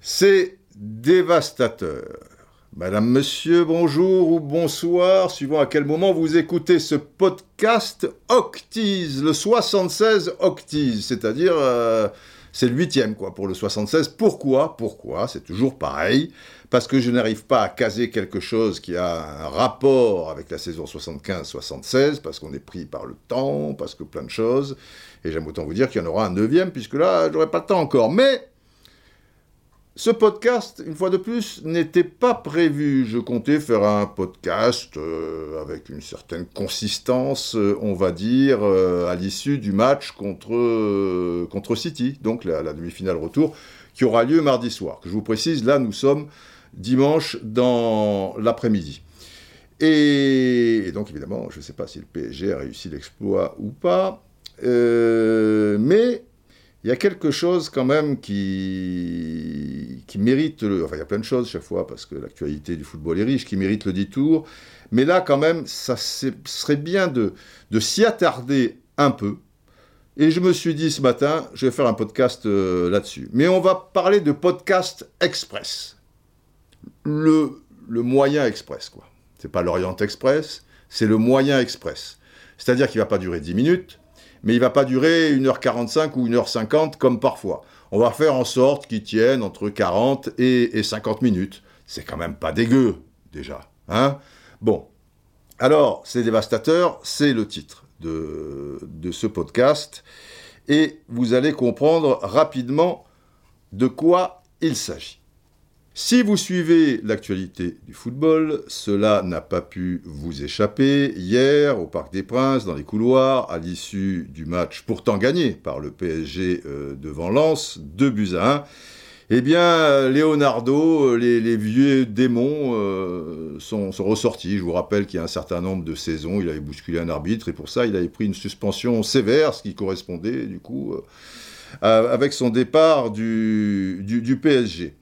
C'est dévastateur. Madame, monsieur, bonjour ou bonsoir, suivant à quel moment vous écoutez ce podcast Octise, le 76 Octise, c'est-à-dire euh, c'est le huitième quoi pour le 76. Pourquoi? Pourquoi? C'est toujours pareil, parce que je n'arrive pas à caser quelque chose qui a un rapport avec la saison 75-76, parce qu'on est pris par le temps, parce que plein de choses, et j'aime autant vous dire qu'il y en aura un neuvième, puisque là, j'aurai pas le temps encore, mais... Ce podcast, une fois de plus, n'était pas prévu. Je comptais faire un podcast euh, avec une certaine consistance, euh, on va dire, euh, à l'issue du match contre, contre City, donc la, demi-finale retour, qui aura lieu mardi soir. Que je vous précise, là, nous sommes dimanche dans l'après-midi. Et, donc, évidemment, je ne sais pas si le PSG a réussi l'exploit ou pas, mais il y a quelque chose quand même qui, qui mérite le... Enfin, il y a plein de choses chaque fois, parce que l'actualité du football est riche, qui mérite le détour. Mais là, quand même, ça serait bien de, de s'y attarder un peu. Et je me suis dit ce matin, je vais faire un podcast euh, là-dessus. Mais on va parler de podcast express. Le, le moyen express, quoi. C'est pas l'Orient Express, c'est le moyen express. C'est-à-dire qu'il va pas durer 10 minutes, mais il va pas durer 1h45 ou 1h50 comme parfois. On va faire en sorte qu'il tienne entre 40 et, et 50 minutes. C'est quand même pas dégueu, déjà. Hein bon. Alors, c'est dévastateur, c'est le titre de ce podcast. Et vous allez comprendre rapidement de quoi il s'agit. Si vous suivez l'actualité du football, cela n'a pas pu vous échapper. Hier, au Parc des Princes, dans les couloirs, à l'issue du match pourtant gagné par le PSG euh, devant Lens, 2 buts à 1, eh bien, Leonardo, euh, les, vieux démons euh, sont, ressortis. Je vous rappelle qu'il y a un certain nombre de saisons, il avait bousculé un arbitre et pour ça, il avait pris une suspension sévère, ce qui correspondait du coup avec son départ du PSG.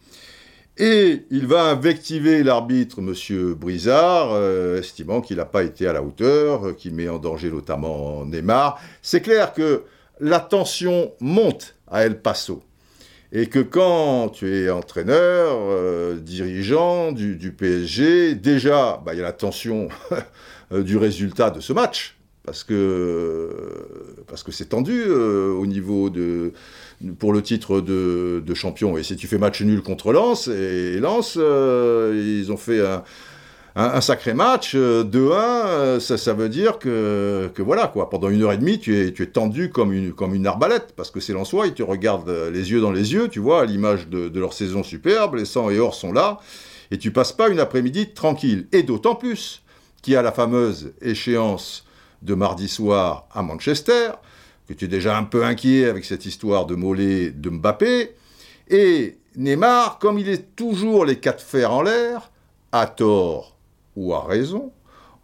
Et il va invectiver l'arbitre, Monsieur Brizard, euh, estimant qu'il n'a pas été à la hauteur, euh, qu'il met en danger notamment Neymar. C'est clair que la tension monte à El Paso. Et que quand tu es entraîneur, euh, dirigeant du, PSG, déjà, bah, il y a la tension du résultat de ce match, parce que parce que c'est tendu euh, au niveau de pour le titre de, de champion. Et si tu fais match nul contre Lens, et Lens, euh, ils ont fait un, un, sacré match, euh, 2-1, euh, ça, ça veut dire que, que voilà, quoi, pendant une heure et demie, tu es, tu es tendu comme une, comme une arbalète, parce que c'est Lensois, ils te regardent les yeux dans les yeux, tu vois, à l'image de, de leur saison superbe, les 100 et or sont là, et tu passes pas une après-midi tranquille. Et d'autant plus qu'il y a la fameuse échéance de mardi soir à Manchester, que tu es déjà un peu inquiet avec cette histoire de Mollet de Mbappé, et Neymar, comme il est toujours les quatre fers en l'air, à tort ou à raison,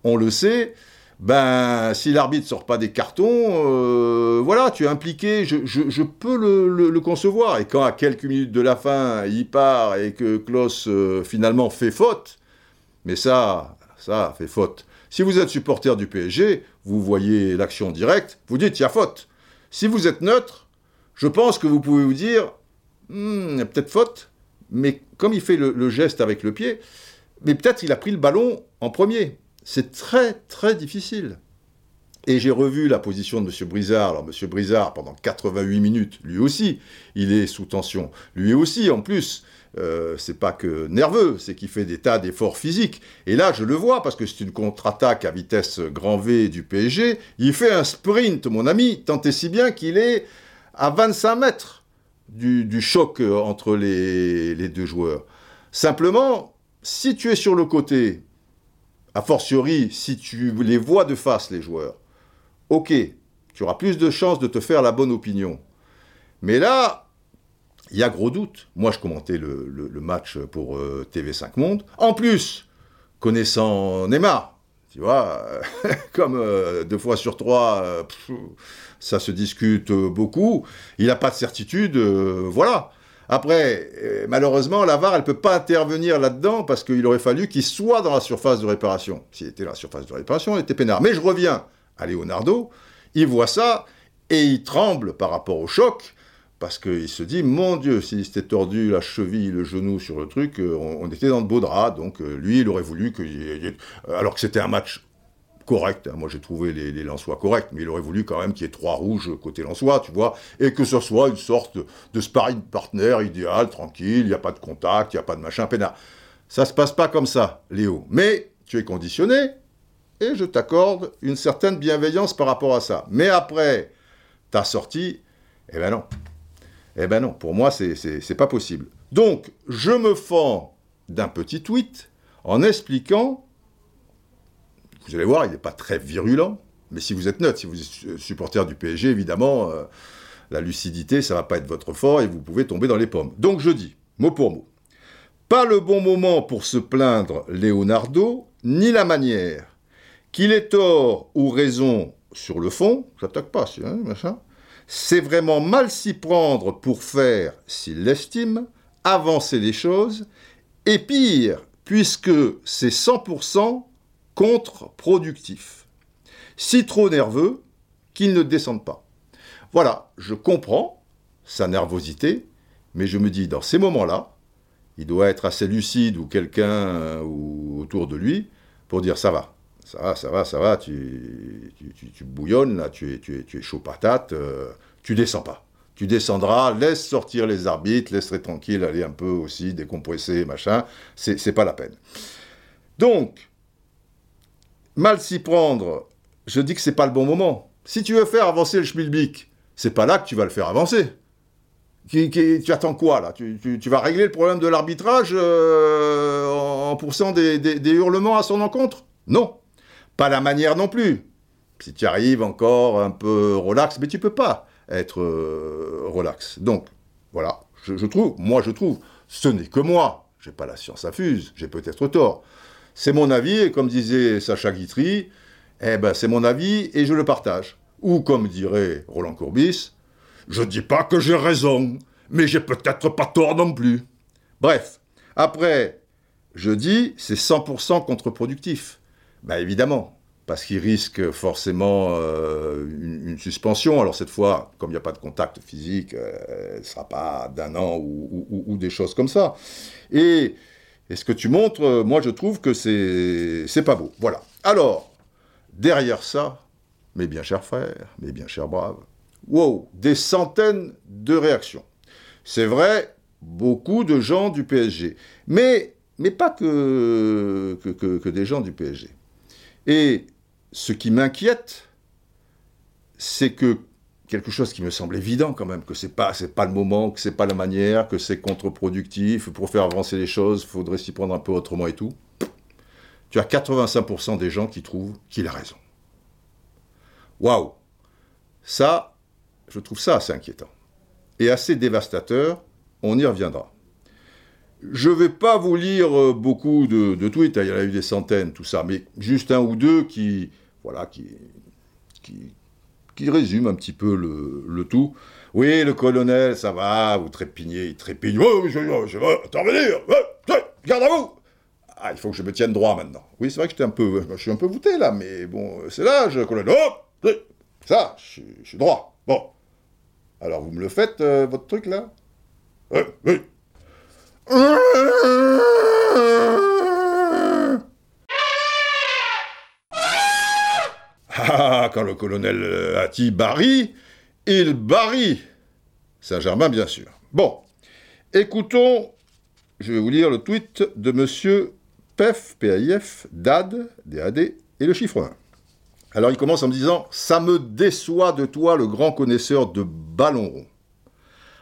on le sait, ben, si l'arbitre sort pas des cartons, euh, voilà, tu es impliqué, je, je- peux le, le- le concevoir. Et quand à quelques minutes de la fin, il part et que Klaus euh, finalement fait faute, mais ça, ça fait faute. Si vous êtes supporter du PSG, vous voyez l'action directe, vous dites il y a faute. Si vous êtes neutre, je pense que vous pouvez vous dire Hmm, y a peut-être faute, mais comme il fait le, le geste avec le pied, mais peut-être il a pris le ballon en premier. C'est très très difficile. Et j'ai revu la position de M. Brizard. Alors M. Brizard, pendant 88 minutes, lui aussi, il est sous tension. Lui aussi, en plus, euh, c'est pas que nerveux, c'est qu'il fait des tas d'efforts physiques. Et là, je le vois, parce que c'est une contre-attaque à vitesse grand V du PSG. Il fait un sprint, mon ami, tant et si bien qu'il est à 25 mètres du, choc euh, entre les, les deux joueurs. Simplement, si tu es sur le côté, a fortiori, si tu les vois de face, les joueurs, ok, tu auras plus de chances de te faire la bonne opinion. Mais là, il y a gros doute. Moi, je commentais le, match pour euh, TV5 Monde. En plus, connaissant Neymar, tu vois, euh, comme euh, deux fois sur trois, ça se discute beaucoup, il n'a pas de certitude, voilà. Après, malheureusement, la VAR, elle peut pas intervenir là-dedans parce qu'il aurait fallu qu'il soit dans la surface de réparation. S'il était dans la surface de réparation, il était peinard. Mais je reviens à Leonardo. il voit ça et il tremble par rapport au choc parce qu'il se dit, mon Dieu, s'il s'était tordu la cheville, le genou sur le truc, euh, on, était dans de beaux draps. Donc euh, lui, il aurait voulu que, alors que c'était un match correct. Hein, moi, j'ai trouvé les, les Lensois corrects, mais il aurait voulu quand même qu'il y ait trois rouges côté Lensois, tu vois, et que ce soit une sorte de sparring partner idéal, tranquille, il n'y a pas de contact, il n'y a pas de machin, peinard. Ça se passe pas comme ça, Léo. Mais tu es conditionné, et je t'accorde une certaine bienveillance par rapport à ça. Mais après ta sortie, eh ben non. Eh ben non, pour moi, c'est pas possible. Donc, je me fends d'un petit tweet en expliquant, vous allez voir, il n'est pas très virulent, mais si vous êtes neutre, si vous êtes supporter du PSG, évidemment, euh, la lucidité, ça va pas être votre fort et vous pouvez tomber dans les pommes. Donc je dis, mot pour mot, pas le bon moment pour se plaindre Leonardo, ni la manière. Qu'il ait tort ou raison sur le fond, j'attaque pas, hein, machin, c'est vraiment mal s'y prendre pour faire, s'il l'estime, avancer les choses, et pire, puisque c'est 100% contre-productif. Si trop nerveux, qu'il ne descende pas. Voilà, je comprends sa nervosité, mais je me dis, dans ces moments-là, il doit être assez lucide ou quelqu'un euh, autour de lui pour dire ça va, ça va, ça va, ça va, tu, tu, bouillonnes, là, tu es, tu tu chaud patate, euh, tu descends pas. Tu descendras, laisse sortir les arbitres, laisse tranquille aller un peu aussi décompresser, machin, c'est pas la peine. Donc, mal s'y prendre, je dis que c'est pas le bon moment. Si tu veux faire avancer le schmilblick, c'est pas là que tu vas le faire avancer. tu attends quoi là? Tu, vas régler le problème de l'arbitrage euh, en, poussant des, des hurlements à son encontre? Non. Pas la manière non plus. Si tu arrives encore un peu relax, mais tu peux pas être euh, relax. Donc, voilà, je, trouve, moi je trouve, ce n'est que moi, j'ai pas la science infuse, j'ai peut-être tort. C'est mon avis, et comme disait Sacha Guitry, eh ben c'est mon avis et je le partage. Ou comme dirait Roland Courbis, je dis pas que j'ai raison, mais j'ai peut-être pas tort non plus. Bref, après, je dis c'est 100% contre-productif. Ben évidemment, parce qu'il risque forcément euh, une, suspension. Alors cette fois, comme il n'y a pas de contact physique, euh, elle ne sera pas d'un an ou, des choses comme ça. Et, ce que tu montres, euh, moi je trouve que c'est pas beau. Voilà. Alors, derrière ça, mes bien chers frères, mes bien chers braves, wow, des centaines de réactions. C'est vrai, beaucoup de gens du PSG. Mais, mais pas que, que des gens du PSG. Et ce qui m'inquiète, c'est que quelque chose qui me semble évident quand même, que c'est pas, c'est pas le moment, que c'est pas la manière, que c'est contre-productif, pour faire avancer les choses, il faudrait s'y prendre un peu autrement et tout. Tu as 85% des gens qui trouvent qu'il a raison. Waouh Ça, je trouve ça assez inquiétant. Et assez dévastateur, on y reviendra. Je ne vais pas vous lire euh, beaucoup de, tweets, hein, il y en a eu des centaines, tout ça, mais juste un ou deux qui, voilà, qui, qui, qui résument un petit peu le, tout. Oui, le colonel, ça va, vous trépignez, il trépigne. Oh, je, je, vais intervenir, garde à vous Ah, il faut que je me tienne droit maintenant. Oui, c'est vrai que j'étais un peu, je suis un peu voûté là, mais bon, c'est l'âge, colonel. Oh, ça, je, suis droit. Bon. Alors, vous me le faites, euh, votre truc là? Oui, oui. Ah, quand le colonel Hati barille, il barille. Saint-Germain, bien sûr. Bon, écoutons, je vais vous lire le tweet de monsieur PEF, PAIF, DAD, DAD, et le chiffre 1. Alors il commence en me disant Ça me déçoit de toi, le grand connaisseur de ballon rond.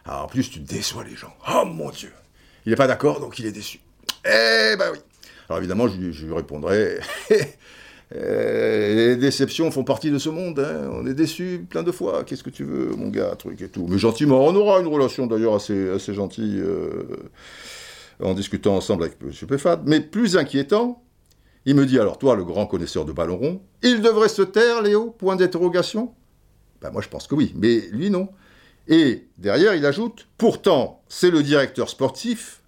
Alors en plus, tu déçois les gens. Oh mon Dieu il n'est pas d'accord, donc il est déçu. Eh ben oui. Alors évidemment, je, lui répondrai, euh, les déceptions font partie de ce monde, hein. on est déçu plein de fois, qu'est-ce que tu veux, mon gars, truc et tout. Mais gentiment, on aura une relation d'ailleurs assez, assez gentille euh, en discutant ensemble avec M. Peffad. Mais plus inquiétant, il me dit alors, toi, le grand connaisseur de ballon rond, il devrait se taire, Léo? Point d'interrogation? Ben moi, je pense que oui, mais lui, non. Et derrière, il ajoute, pourtant, c'est le directeur sportif,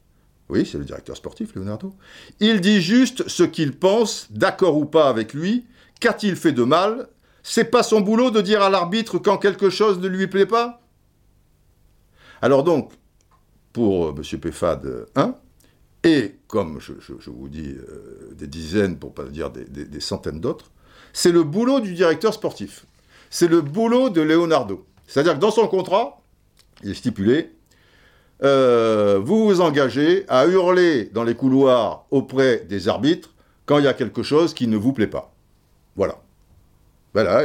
oui, c'est le directeur sportif, Leonardo, il dit juste ce qu'il pense, d'accord ou pas avec lui, qu'a-t-il fait de mal? C'est pas son boulot de dire à l'arbitre quand quelque chose ne lui plaît pas? Alors donc, pour euh, M. Péfad 1, et comme je, vous dis euh, des dizaines, pour pas dire des, centaines d'autres, c'est le boulot du directeur sportif. C'est le boulot de Leonardo. C'est-à-dire que dans son contrat, il est stipulé, euh, vous vous engagez à hurler dans les couloirs auprès des arbitres quand il y a quelque chose qui ne vous plaît pas. Voilà. Voilà,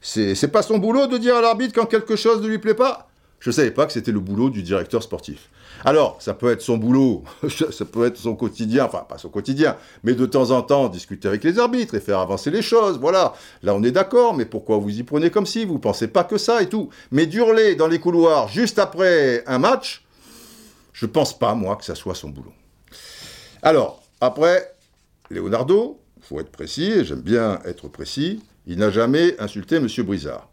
c'est pas son boulot de dire à l'arbitre quand quelque chose ne lui plaît pas. Je ne savais pas que c'était le boulot du directeur sportif. Alors, ça peut être son boulot, ça peut être son quotidien, enfin pas son quotidien, mais de temps en temps discuter avec les arbitres et faire avancer les choses, voilà. Là, on est d'accord, mais pourquoi vous y prenez comme si Vous pensez pas que ça et tout. Mais d'hurler dans les couloirs juste après un match, je pense pas, moi, que ça soit son boulot. Alors, après, Leonardo, il faut être précis, j'aime bien être précis, il n'a jamais insulté M. Brizard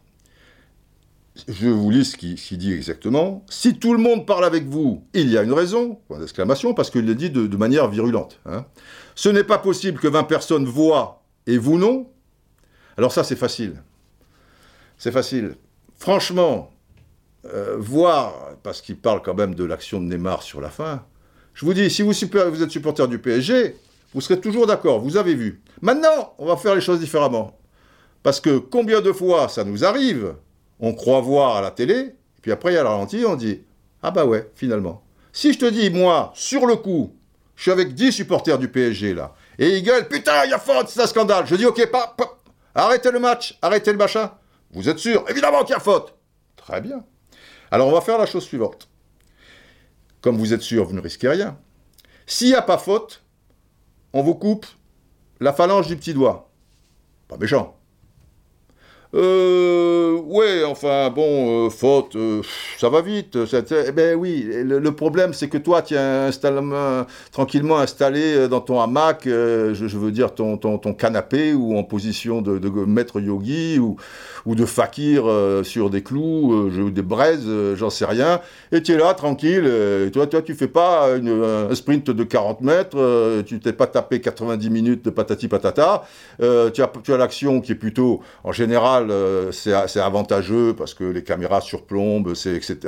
je vous lis ce qu'il dit exactement. Si tout le monde parle avec vous, il y a une raison, point d'exclamation, parce qu'il le dit de, manière virulente. Hein. Ce n'est pas possible que 20 personnes voient et vous non. Alors ça, c'est facile. C'est facile. Franchement, euh, voir, parce qu'il parle quand même de l'action de Neymar sur la fin, je vous dis, si vous, vous êtes supporter du PSG, vous serez toujours d'accord, vous avez vu. Maintenant, on va faire les choses différemment. Parce que combien de fois ça nous arrive on croit voir à la télé, et puis après, il y a le ralenti, on dit Ah bah ouais, finalement. Si je te dis, moi, sur le coup, je suis avec 10 supporters du PSG là, et ils gueulent Putain, il y a faute, c'est un scandale. Je dis Ok, pas, arrêtez le match, arrêtez le machin. Vous êtes sûr? Évidemment qu'il y a faute. Très bien. Alors on va faire la chose suivante. Comme vous êtes sûr, vous ne risquez rien. S'il n'y a pas faute, on vous coupe la phalange du petit doigt. Pas méchant. Euh, ouais, enfin, bon, euh, faute, euh, ça va vite. eh ben oui, le, problème, c'est que toi, tu es tranquillement installé euh, dans ton hamac, je, veux dire, ton, ton, ton, canapé, ou en position de, maître yogi, ou, ou de fakir sur des clous, je, des braises, j'en sais rien, et tu es là, tranquille, toi, toi, tu fais pas un sprint de 40 mètres, tu t'es pas tapé 90 minutes de patati patata, tu as, tu as l'action qui est plutôt, en général, euh, c'est avantageux parce que les caméras surplombent, etc.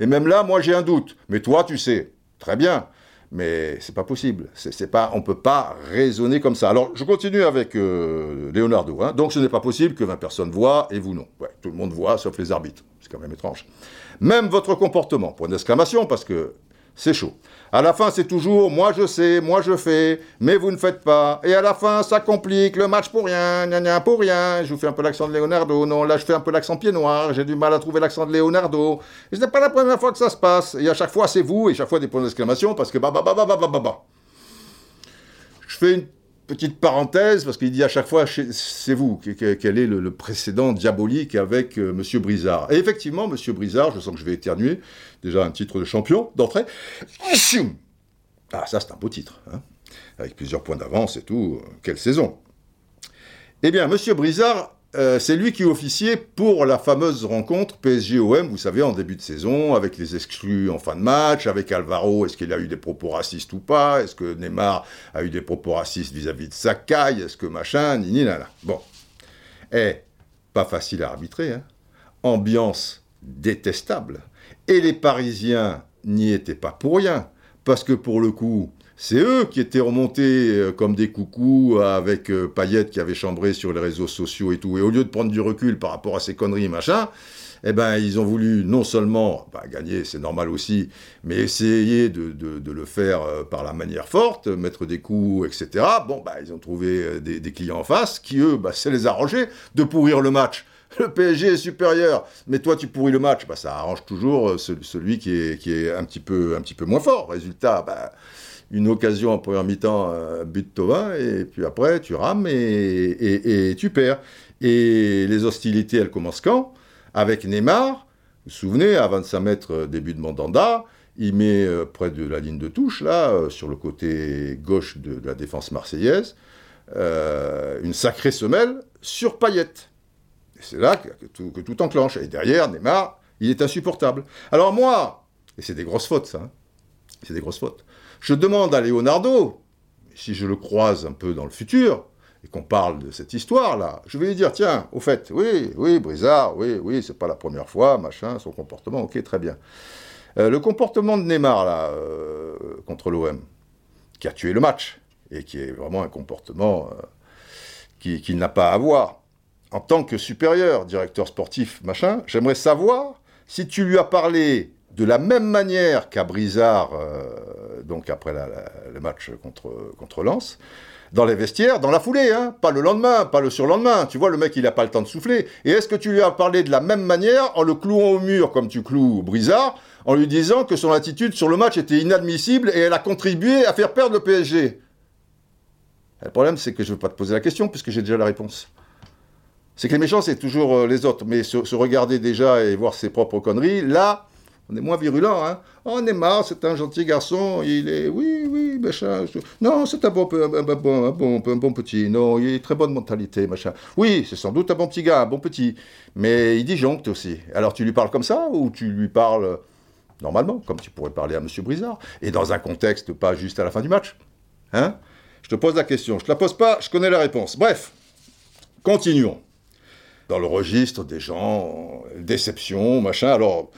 Et même là, moi, j'ai un doute. Mais toi, tu sais. Très bien. Mais c'est pas possible. C'est pas, on peut pas raisonner comme ça. Alors, je continue avec euh, Leonardo. Hein. Donc, ce n'est pas possible que 20 personnes voient et vous non. tout le monde voit, sauf les arbitres. C'est quand même étrange. Même votre comportement, point d'exclamation, parce que c'est chaud. À la fin, c'est toujours moi je sais, moi je fais, mais vous ne faites pas. Et à la fin, ça complique le match pour rien, gna gna pour rien. Je vous fais un peu l'accent de Leonardo. Non, là, je fais un peu l'accent pied noir. J'ai du mal à trouver l'accent de Leonardo. Et ce n'est pas la première fois que ça se passe. Et à chaque fois, c'est vous, et chaque fois des points d'exclamation, parce que bah bah bah bah bah bah bah. Je fais une petite parenthèse, parce qu'il dit à chaque fois, c'est vous, quel est le, précédent diabolique avec euh, M. Brizard. Et effectivement, M. Brizard, je sens que je vais éternuer, déjà un titre de champion d'entrée. Ah, ça c'est un beau titre, hein. avec plusieurs points d'avance et tout, quelle saison. Eh bien, M. Brizard euh, c'est lui qui officiait pour la fameuse rencontre PSG-OM, vous savez, en début de saison, avec les exclus en fin de match, avec Alvaro, est-ce qu'il a eu des propos racistes ou pas Est-ce que Neymar a eu des propos racistes vis-à-vis de Sakai Est-ce que machin Nini, là, Bon. Eh, pas facile à arbitrer, hein Ambiance détestable. Et les Parisiens n'y étaient pas pour rien, parce que pour le coup, c'est eux qui étaient remontés euh, comme des coucous avec euh, Payette qui avait chambré sur les réseaux sociaux et tout. Et au lieu de prendre du recul par rapport à ces conneries, machin, eh ben, ils ont voulu non seulement bah, gagner, c'est normal aussi, mais essayer de, le faire euh, par la manière forte, mettre des coups, etc. Bon, bah, ils ont trouvé des, clients en face qui, eux, bah, ça les arrangé de pourrir le match. Le PSG est supérieur, mais toi tu pourris le match, bah, ça arrange toujours celui qui est, qui est un, petit peu, un petit peu moins fort. Résultat, bah, une occasion en première mi-temps, un but de Thauvin, et puis après, tu rames et, tu perds. Et les hostilités, elles commencent quand? Avec Neymar, vous vous souvenez, à 25 mètres début de Mandanda, il met euh, près de la ligne de touche, là, euh, sur le côté gauche de, la défense marseillaise, euh, une sacrée semelle sur Payette. Et c'est là que, tout, que, tout, enclenche. Et derrière, Neymar, il est insupportable. Alors moi, et c'est des grosses fautes, ça, hein, c'est des grosses fautes. Je demande à Leonardo, si je le croise un peu dans le futur, et qu'on parle de cette histoire-là, je vais lui dire, tiens, au fait, oui, oui, Brizard, oui, oui, c'est pas la première fois, machin, son comportement, ok, très bien. Euh, le comportement de Neymar, là, euh, contre l'OM, qui a tué le match, et qui est vraiment un comportement qu'il qui n'a pas à avoir, en tant que supérieur, directeur sportif, machin, j'aimerais savoir si tu lui as parlé de la même manière qu'à Brizard, euh, donc après le match contre, Lens, dans les vestiaires, dans la foulée, hein, pas le lendemain, pas le surlendemain. Tu vois, le mec, il n'a pas le temps de souffler. Et est-ce que tu lui as parlé de la même manière en le clouant au mur comme tu cloues Brizard, en lui disant que son attitude sur le match était inadmissible et elle a contribué à faire perdre le PSG Le problème, c'est que je ne veux pas te poser la question puisque j'ai déjà la réponse. C'est que les méchants, c'est toujours euh, les autres, mais se regarder déjà et voir ses propres conneries, là, on est moins virulent, hein. Oh, on est marre, c'est un gentil garçon, il est, oui, oui, machin. Non, c'est un bon, un, un, bon, un bon petit, non, il a très bonne mentalité, machin. Oui, c'est sans doute un bon petit gars, un bon petit, mais il disjoncte aussi. Alors tu lui parles comme ça, ou tu lui parles normalement, comme tu pourrais parler à M. Brizard, et dans un contexte pas juste à la fin du match Hein? Je te pose la question, je te la pose pas, je connais la réponse. Bref, continuons. Dans le registre des gens, déception, machin, alors...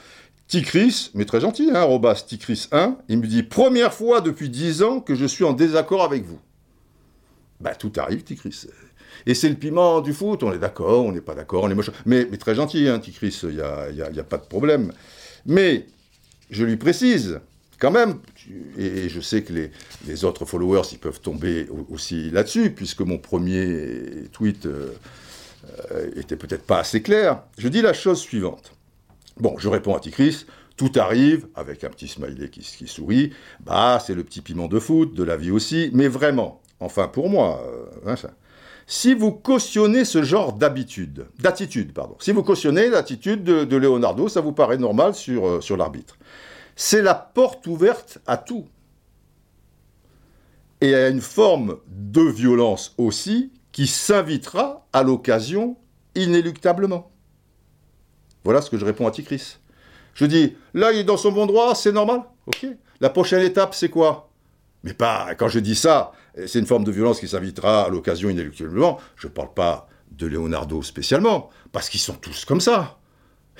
Ticris, mais très gentil, hein, Robas Ticris 1, il me dit Première fois depuis 10 ans que je suis en désaccord avec vous. Bah, tout arrive, Ticris. Et c'est le piment du foot, on est d'accord, on n'est pas d'accord, on est moche. Mais, très gentil, hein, Ticris, il n'y a, pas de problème. Mais, je lui précise, quand même, et je sais que les, les autres followers, ils peuvent tomber aussi là-dessus, puisque mon premier tweet euh, euh, était peut-être pas assez clair, je dis la chose suivante. Bon, je réponds à Ticris, tout arrive, avec un petit smiley qui, sourit, bah c'est le petit piment de foot, de la vie aussi, mais vraiment, enfin pour moi, euh, hein, si vous cautionnez ce genre d'habitude, d'attitude, pardon, si vous cautionnez l'attitude de, Leonardo, ça vous paraît normal euh, sur l'arbitre. C'est la porte ouverte à tout. Et à une forme de violence aussi qui s'invitera à l'occasion inéluctablement. Voilà ce que je réponds à Ticris. Je dis, là, il est dans son bon droit, c'est normal. Ok. La prochaine étape, c'est quoi? Mais pas, quand je dis ça, c'est une forme de violence qui s'invitera à l'occasion inéluctablement. Je ne parle pas de Leonardo spécialement, parce qu'ils sont tous comme ça.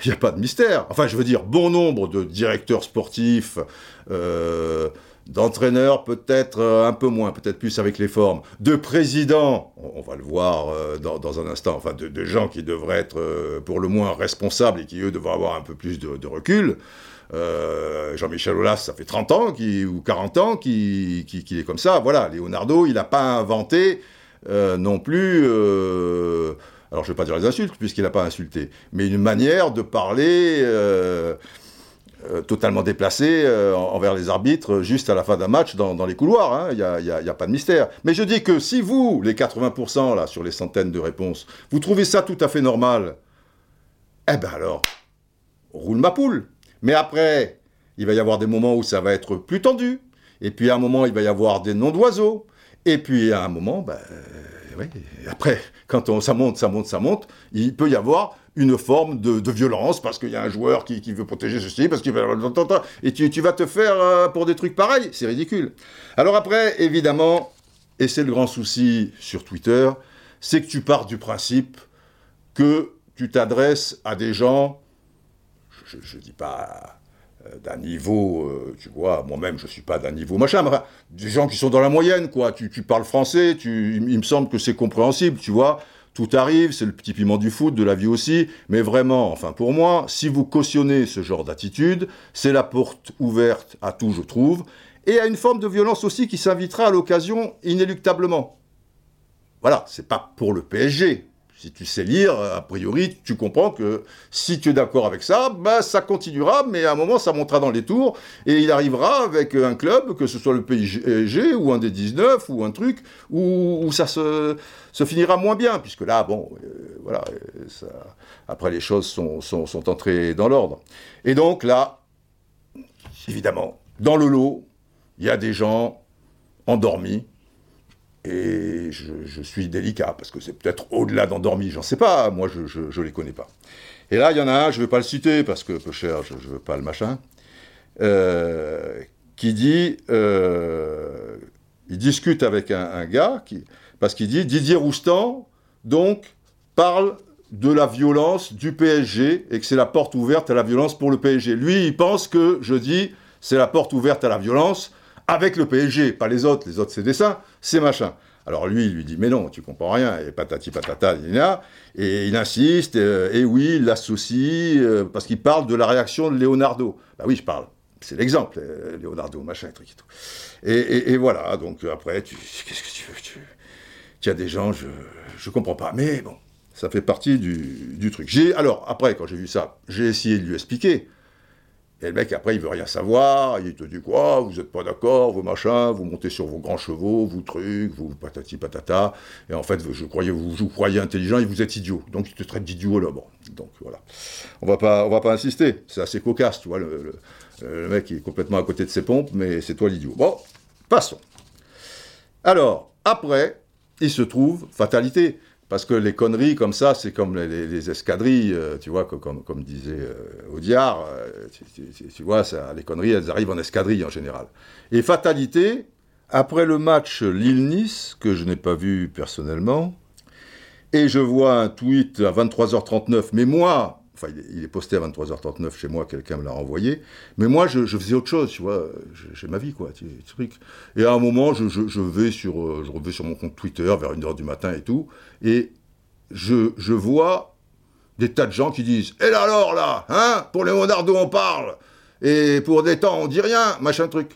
Il n'y a pas de mystère. Enfin, je veux dire, bon nombre de directeurs sportifs, euh, d'entraîneurs peut-être euh, un peu moins, peut-être plus avec les formes, de présidents, on, va le voir euh, dans, un instant, enfin de, gens qui devraient être euh, pour le moins responsables et qui eux devraient avoir un peu plus de, recul. Jean-Michel Aulas, ça fait 30 ans qui, ou 40 ans qu'il qui, est comme ça. Voilà, Leonardo, il n'a pas inventé non plus alors je ne vais pas dire les insultes, puisqu'il n'a pas insulté, mais une manière de parler euh, totalement déplacé euh, envers les arbitres juste à la fin d'un match dans, les couloirs. Hein. Il n'y a, pas de mystère. Mais je dis que si vous, les 80% là, sur les centaines de réponses, vous trouvez ça tout à fait normal, eh ben alors, roule ma poule. Mais après, il va y avoir des moments où ça va être plus tendu. Et puis à un moment, il va y avoir des noms d'oiseaux. Et puis à un moment, ben, oui, après, quand on, ça monte, ça monte, ça monte, il peut y avoir une forme de, violence parce qu'il y a un joueur qui, veut protéger ceci, parce qu'il va... Et tu, tu vas te faire euh, pour des trucs pareils, c'est ridicule. Alors après, évidemment, et c'est le grand souci sur Twitter, c'est que tu pars du principe que tu t'adresses à des gens, je ne dis pas euh, d'un niveau, euh, tu vois, moi-même je ne suis pas d'un niveau machin, mais des gens qui sont dans la moyenne, quoi. Tu, tu parles français, tu, il me semble que c'est compréhensible, tu vois tout arrive, c'est le petit piment du foot, de la vie aussi, mais vraiment, enfin pour moi, si vous cautionnez ce genre d'attitude, c'est la porte ouverte à tout, je trouve, et à une forme de violence aussi qui s'invitera à l'occasion inéluctablement. Voilà, c'est pas pour le PSG, si tu sais lire, a priori, tu comprends que si tu es d'accord avec ça, bah, ça continuera, mais à un moment, ça montera dans les tours, et il arrivera avec un club, que ce soit le PSG ou un des 19 ou un truc, où, ça se, finira moins bien, puisque là, bon, euh, voilà, ça, après les choses sont, sont entrées dans l'ordre. Et donc là, évidemment, dans le lot, il y a des gens endormis, et je, suis délicat, parce que c'est peut-être au-delà d'endormi, j'en sais pas, moi je, je, les connais pas. Et là, il y en a un, je vais pas le citer, parce que peu cher, je ne veux pas le machin, euh, qui dit, euh, il discute avec un, gars, qui, parce qu'il dit Didier Roustan, donc, parle de la violence du PSG et que c'est la porte ouverte à la violence pour le PSG. Lui, il pense que je dis c'est la porte ouverte à la violence avec le PSG, pas les autres. Les autres, c'est des saints, c'est machin. Alors lui, il lui dit mais non, tu comprends rien, et patati patata, et il insiste, euh, et oui, il l'associe, euh, parce qu'il parle de la réaction de Leonardo. Bah oui, je parle, c'est l'exemple, euh, Leonardo, machin, truc et tout. Et, voilà, donc après, qu'est-ce que tu veux tu, tu as des gens, je ne comprends pas, mais bon, ça fait partie du, truc. J'ai, alors, après, quand j'ai vu ça, j'ai essayé de lui expliquer. Et le mec, après, il veut rien savoir. Il te dit quoi Vous n'êtes pas d'accord, vos machins, vous montez sur vos grands chevaux, vous trucs, vous patati patata. Et en fait, je croyais, vous, vous croyez intelligent et vous êtes idiot. Donc, il te traite d'idiot là. Bon, donc voilà. On va pas, on va pas insister. C'est assez cocasse, tu vois. Le, le, mec est complètement à côté de ses pompes, mais c'est toi l'idiot. Bon, passons. Alors, après, il se trouve, fatalité, parce que les conneries comme ça, c'est comme les, escadrilles, euh, tu vois, comme, disait euh, Audiard, euh, tu, vois, les conneries, elles arrivent en escadrille en général. Et fatalité, après le match Lille-Nice, que je n'ai pas vu personnellement, et je vois un tweet à 23h39, mais moi, enfin il est posté à 23h39 chez moi, quelqu'un me l'a renvoyé, mais moi je, faisais autre chose, tu vois, j'ai ma vie quoi, truc. Et à un moment, je, vais sur, je reviens sur mon compte Twitter vers 1h du matin et tout, et je, vois des tas de gens qui disent Et là alors là, hein Pour les Leonardo on parle Et pour des temps on dit rien, machin truc.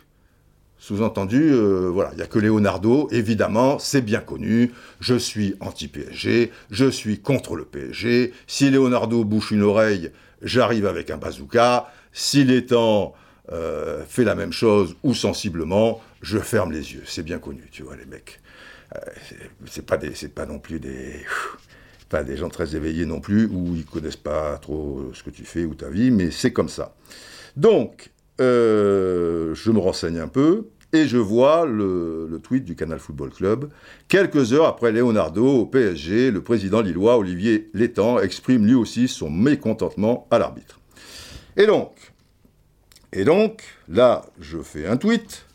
Sous-entendu, euh, voilà, il n'y a que Leonardo, évidemment, c'est bien connu, je suis anti-PSG, je suis contre le PSG, si Leonardo bouche une oreille, j'arrive avec un bazooka, si l'étang euh, fait la même chose, ou sensiblement, je ferme les yeux, c'est bien connu, tu vois, les mecs. Euh, c'est pas des, pas non plus des, pas des gens très éveillés non plus, ou ils connaissent pas trop ce que tu fais ou ta vie, mais c'est comme ça. Donc, euh, je me renseigne un peu et je vois le, tweet du Canal Football Club. Quelques heures après Leonardo au PSG, le président lillois Olivier Létang exprime lui aussi son mécontentement à l'arbitre. Et donc, et donc, là, je fais un tweet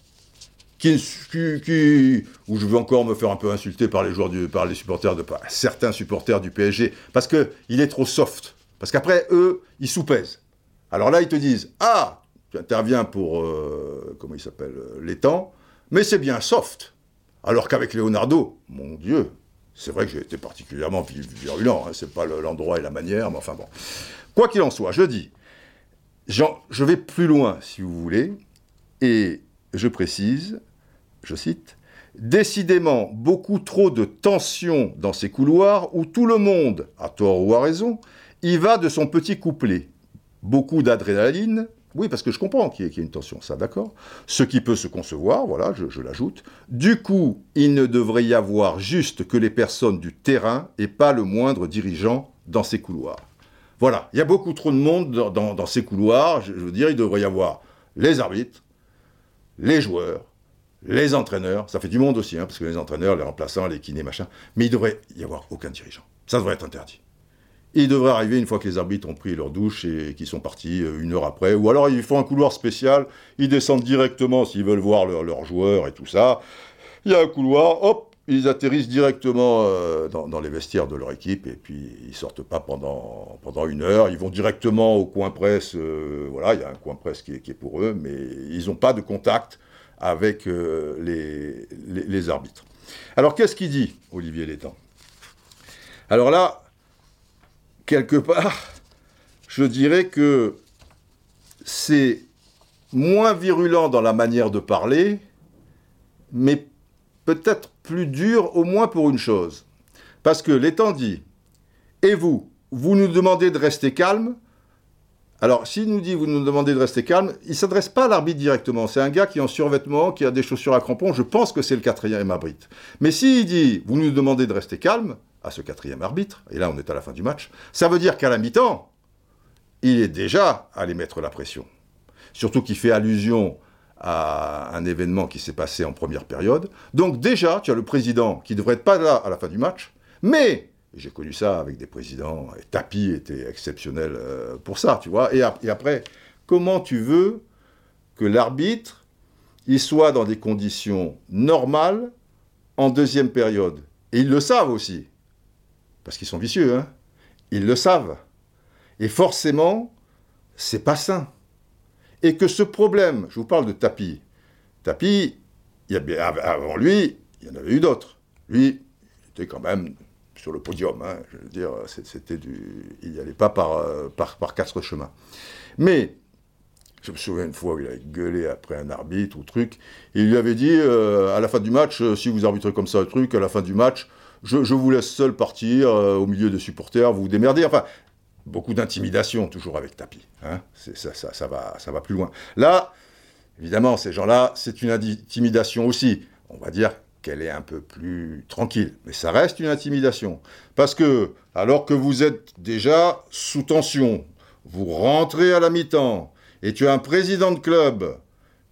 qui, où je veux encore me faire un peu insulter par les supporters de certains supporters du PSG parce que il est trop soft. Parce qu'après eux, ils soupèsent. Alors là, ils te disent ah, tu interviens pour euh, comment il s'appelle euh, l'étang, mais c'est bien soft. Alors qu'avec Leonardo, mon Dieu, c'est vrai que j'ai été particulièrement virulent. Hein, c'est pas l'endroit et la manière, mais enfin bon. Quoi qu'il en soit, je dis, je vais plus loin si vous voulez, et je précise, je cite, Décidément, beaucoup trop de tension dans ces couloirs où tout le monde, à tort ou à raison, y va de son petit couplet. Beaucoup d'adrénaline, oui, parce que je comprends qu'il y, ait une tension, ça, d'accord. Ce qui peut se concevoir, voilà, je, l'ajoute. Du coup, il ne devrait y avoir juste que les personnes du terrain et pas le moindre dirigeant dans ces couloirs. Voilà, il y a beaucoup trop de monde dans, dans ces couloirs. Je, veux dire, il devrait y avoir les arbitres, les joueurs, les entraîneurs, ça fait du monde aussi, hein, parce que les entraîneurs, les remplaçants, les kinés, machin, mais il devrait y avoir aucun dirigeant. Ça devrait être interdit. Il devrait arriver une fois que les arbitres ont pris leur douche et qu'ils sont partis euh, une heure après, ou alors ils font un couloir spécial, ils descendent directement s'ils veulent voir leurs joueurs et tout ça. Il y a un couloir, hop, ils atterrissent directement euh, dans, les vestiaires de leur équipe et puis ils sortent pas pendant, une heure. Ils vont directement au coin presse. Euh, voilà, il y a un coin presse qui est, pour eux, mais ils n'ont pas de contact avec les, les, arbitres. Alors qu'est-ce qu'il dit, Olivier Létang? Alors là, quelque part, je dirais que c'est moins virulent dans la manière de parler, mais peut-être plus dur au moins pour une chose. Parce que l'étang dit, et vous, vous nous demandez de rester calme, alors, s'il nous dit, vous nous demandez de rester calme, il ne s'adresse pas à l'arbitre directement. C'est un gars qui est en survêtement, qui a des chaussures à crampons. Je pense que c'est le quatrième arbitre. Mais s'il dit, vous nous demandez de rester calme, à ce quatrième arbitre, et là on est à la fin du match, ça veut dire qu'à la mi-temps, il est déjà allé mettre la pression. Surtout qu'il fait allusion à un événement qui s'est passé en première période. Donc déjà, tu as le président qui devrait être pas là à la fin du match, mais j'ai connu ça avec des présidents, et Tapi était exceptionnel euh, pour ça, tu vois. Et, après, comment tu veux que l'arbitre, ils soient dans des conditions normales en deuxième période? Et ils le savent aussi. Parce qu'ils sont vicieux, hein. Ils le savent. Et forcément, c'est pas sain. Et que ce problème, je vous parle de Tapi. Tapi, avant lui, il y en avait eu d'autres. Lui, il était quand même sur le podium. Hein, je veux dire, c'était du, il n'y allait pas par, euh, par, par quatre chemins. Mais je me souviens une fois où il a gueulé après un arbitre ou truc, il lui avait dit euh, à la fin du match, euh, si vous arbitrez comme ça le truc, à la fin du match, je, vous laisse seul partir au milieu des supporters, vous vous. Enfin, beaucoup d'intimidation toujours avec Tapi. Hein va, ça va plus loin. Là, évidemment, ces gens-là, c'est une intimidation aussi. On va dire qu'elle est un peu plus tranquille. Mais ça reste une intimidation. Parce que, alors que vous êtes déjà sous tension, vous rentrez à la mi-temps, et tu as un président de club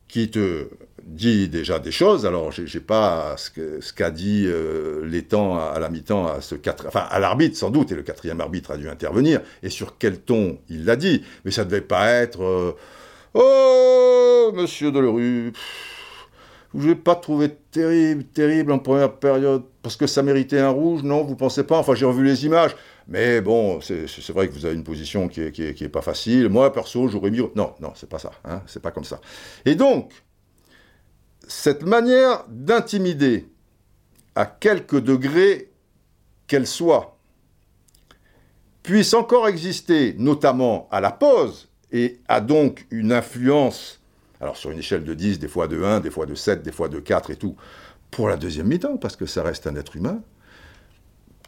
qui te dit déjà des choses. Alors, j'ai pas ce qu'a dit euh, l'étang à, la mi-temps à ce quatre, enfin à l'arbitre sans doute, et le quatrième arbitre a dû intervenir. Et sur quel ton il l'a dit Mais ça devait pas être euh, oh Monsieur Delerue je n'ai pas trouvé terrible, terrible en première période, parce que ça méritait un rouge, non, vous pensez pas? Enfin, j'ai revu les images, mais bon, c'est vrai que vous avez une position qui est, qui est, pas facile. Moi, perso, j'aurais mis... Non, non, c'est pas ça, hein, c'est pas comme ça. Et donc, cette manière d'intimider, à quelque degré qu'elle soit, puisse encore exister, notamment à la pause, et a donc une influence alors sur une échelle de 10, des fois de 1, des fois de 7, des fois de 4 et tout, pour la deuxième mi-temps, parce que ça reste un être humain.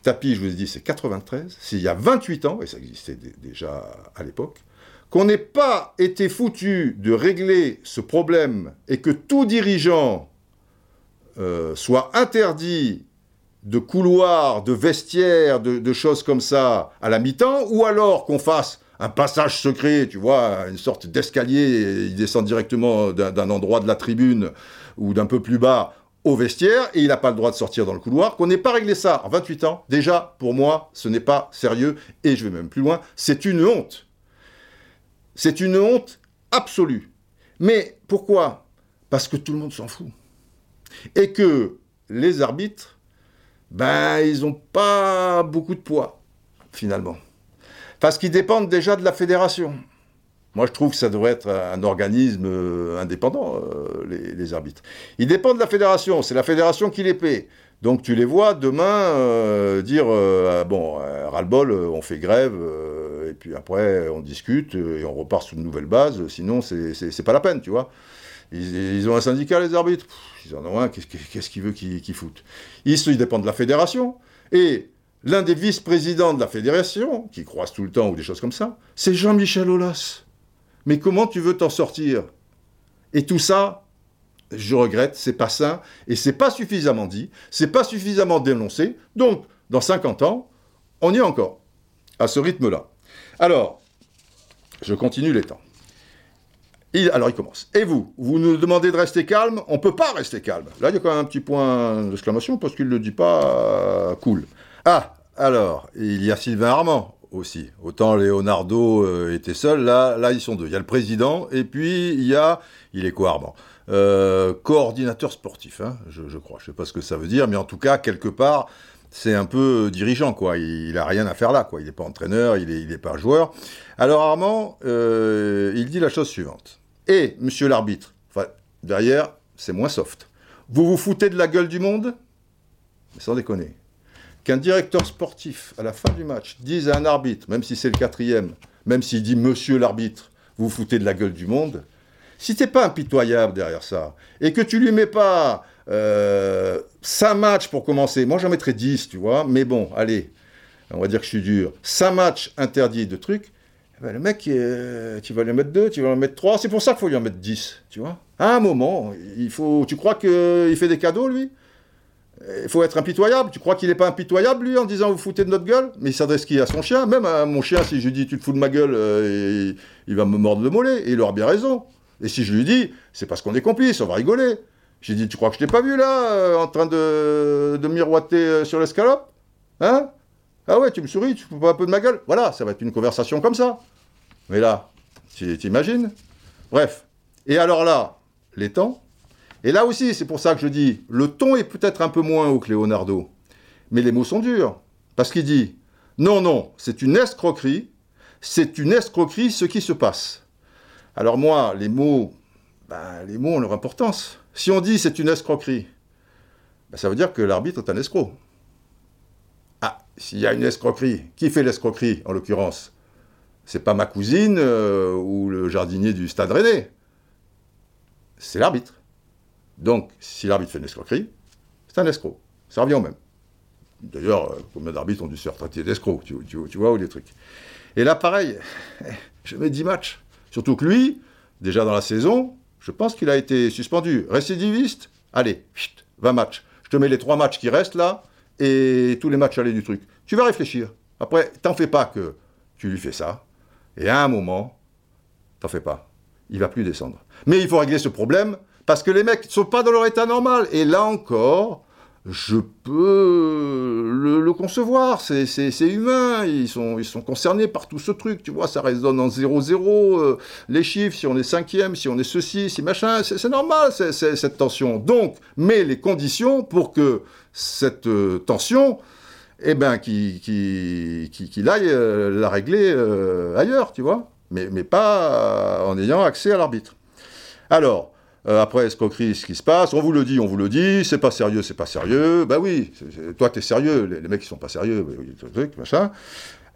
Tapi, je vous ai dit, c'est 93. S'il y a 28 ans, et ça existait déjà à l'époque, qu'on n'ait pas été foutu de régler ce problème et que tout dirigeant euh, soit interdit de couloirs, de vestiaires, de choses comme ça à la mi-temps, ou alors qu'on fasse un passage secret, tu vois, une sorte d'escalier, il descend directement d'un endroit de la tribune ou d'un peu plus bas au vestiaire, et il n'a pas le droit de sortir dans le couloir, qu'on n'ait pas réglé ça en 28 ans, déjà, pour moi, ce n'est pas sérieux, et je vais même plus loin, c'est une honte. C'est une honte absolue. Mais pourquoi? Parce que tout le monde s'en fout. Et que les arbitres, ben, ils n'ont pas beaucoup de poids, finalement parce qu'ils dépendent déjà de la fédération. Moi, je trouve que ça devrait être un organisme euh, indépendant, euh, les, arbitres. Ils dépendent de la fédération, c'est la fédération qui les paie. Donc tu les vois demain euh, dire ah, bon, ras-le-bol, on fait grève, et puis après on discute et on repart sur une nouvelle base, sinon c'est pas la peine, tu vois. Ils, ont un syndicat, les arbitres, ils en ont un, qu'est-ce qu'ils veulent qu'ils foutent? Ils, ils dépendent de la fédération. Et l'un des vice-présidents de la fédération, qui croise tout le temps ou des choses comme ça, c'est Jean-Michel Aulas. Mais comment tu veux t'en sortir? Et tout ça, je regrette, c'est pas sain, et c'est pas suffisamment dit, c'est pas suffisamment dénoncé, donc dans 50 ans, on y est encore, à ce rythme-là. Alors, je continue les temps. alors il commence. Et vous Vous nous demandez de rester calme On ne peut pas rester calme. Là, il y a quand même un petit point d'exclamation parce qu'il ne le dit pas euh, cool. Ah, alors, il y a Sylvain Armand aussi. Autant Leonardo euh, était seul, là, là ils sont deux. Il y a le président et puis il y a, il est quoi Armand? Euh, Coordinateur sportif, hein, je, crois. Je sais pas ce que ça veut dire, mais en tout cas quelque part, c'est un peu dirigeant quoi. Il, n'a rien à faire là quoi. Il n'est pas entraîneur, il n'est est pas joueur. Alors Armand, euh, il dit la chose suivante. Et Monsieur l'arbitre, derrière, c'est moins soft. Vous vous foutez de la gueule du monde? Sans déconner qu'un directeur sportif, à la fin du match, dise à un arbitre, même si c'est le quatrième, même s'il dit monsieur l'arbitre, vous vous foutez de la gueule du monde, si t'es pas impitoyable derrière ça, et que tu lui mets pas euh, 5 matchs pour commencer, moi j'en mettrais 10, tu vois, mais bon, allez, on va dire que je suis dur, 5 matchs interdits de trucs, eh ben, le mec, euh, tu vas lui en mettre 2, tu vas lui en mettre 3, c'est pour ça qu'il faut lui en mettre 10, tu vois. À un moment, il faut, tu crois qu'il fait des cadeaux, lui? Il faut être impitoyable. Tu crois qu'il n'est pas impitoyable, lui, en disant vous foutez de notre gueule? Mais il s'adresse qui à son chien? Même à mon chien, si je lui dis tu te fous de ma gueule, euh, il, va me mordre le mollet. Et il aura bien raison. Et si je lui dis, c'est parce qu'on est complices, on va rigoler. J'ai dit, tu crois que je t'ai pas vu là, euh, en train de, de miroiter euh, sur l'escalope? Hein? Ah ouais, tu me souris, tu fous pas un peu de ma gueule Voilà, ça va être une conversation comme ça. Mais là, t'imagines? Bref. Et alors là, les temps, Et là aussi, c'est pour ça que je dis, le ton est peut-être un peu moins haut que Leonardo, mais les mots sont durs. Parce qu'il dit, non, non, c'est une escroquerie, c'est une escroquerie ce qui se passe. Alors moi, les mots, ben, les mots ont leur importance. Si on dit c'est une escroquerie, ben, ça veut dire que l'arbitre est un escroc. Ah, s'il y a une escroquerie, qui fait l'escroquerie en l'occurrence? C'est pas ma cousine euh, ou le jardinier du stade Rennais. C'est l'arbitre. Donc, si l'arbitre fait une escroquerie, c'est un escroc. Ça revient au même. D'ailleurs, euh, combien d'arbitres ont dû se faire traiter d'escroc, tu, vois, ou des trucs. Et là, pareil, je mets 10 matchs. Surtout que lui, déjà dans la saison, je pense qu'il a été suspendu. Récidiviste, allez, 20 matchs. Je te mets les 3 matchs qui restent là, et tous les matchs allés du truc. Tu vas réfléchir. Après, t'en fais pas que tu lui fais ça. Et à un moment, t'en fais pas. Il va plus descendre. Mais il faut régler ce problème parce que les mecs ne sont pas dans leur état normal. Et là encore, je peux le, concevoir, c'est humain, ils sont, concernés par tout ce truc, tu vois, ça résonne en 0-0, euh, les chiffres, si on est cinquième, si on est ceci, si machin, c'est normal cette tension. Donc, mets les conditions pour que cette euh, tension, eh ben, qu'il qui, aille euh, la régler ailleurs, tu vois, mais, mais pas en ayant accès à l'arbitre. Alors, euh, après, escroquerie, ce qui se passe, on vous le dit, on vous le dit, c'est pas sérieux, c'est pas sérieux. Bah oui, toi t'es sérieux, les, mecs ils sont pas sérieux, machin.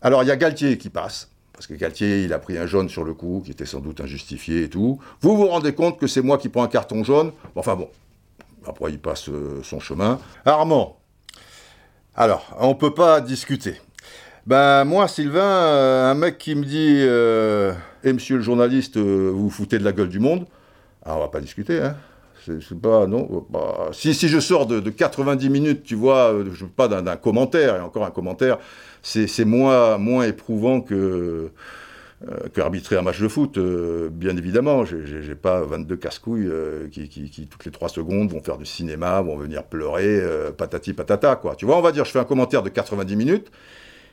Alors il y a Galtier qui passe, parce que Galtier il a pris un jaune sur le coup, qui était sans doute injustifié et tout. Vous vous rendez compte que c'est moi qui prends un carton jaune? Enfin bon, après il passe euh, son chemin. Armand, alors, on peut pas discuter. Ben moi, Sylvain, euh, un mec qui me dit, eh monsieur le journaliste, vous vous foutez de la gueule du monde. Ah, on va pas discuter, hein. C'est pas, non. Bah, si, si, je sors de, 90 minutes, tu vois, euh, je pas d'un commentaire, et encore un commentaire, c'est moins, moins éprouvant que euh, qu'arbitrer un match de foot, euh, bien évidemment. J'ai pas 22 casse-couilles qui, qui, qui, toutes les 3 secondes, vont faire du cinéma, vont venir pleurer, patati patata, quoi. Tu vois, on va dire, je fais un commentaire de 90 minutes,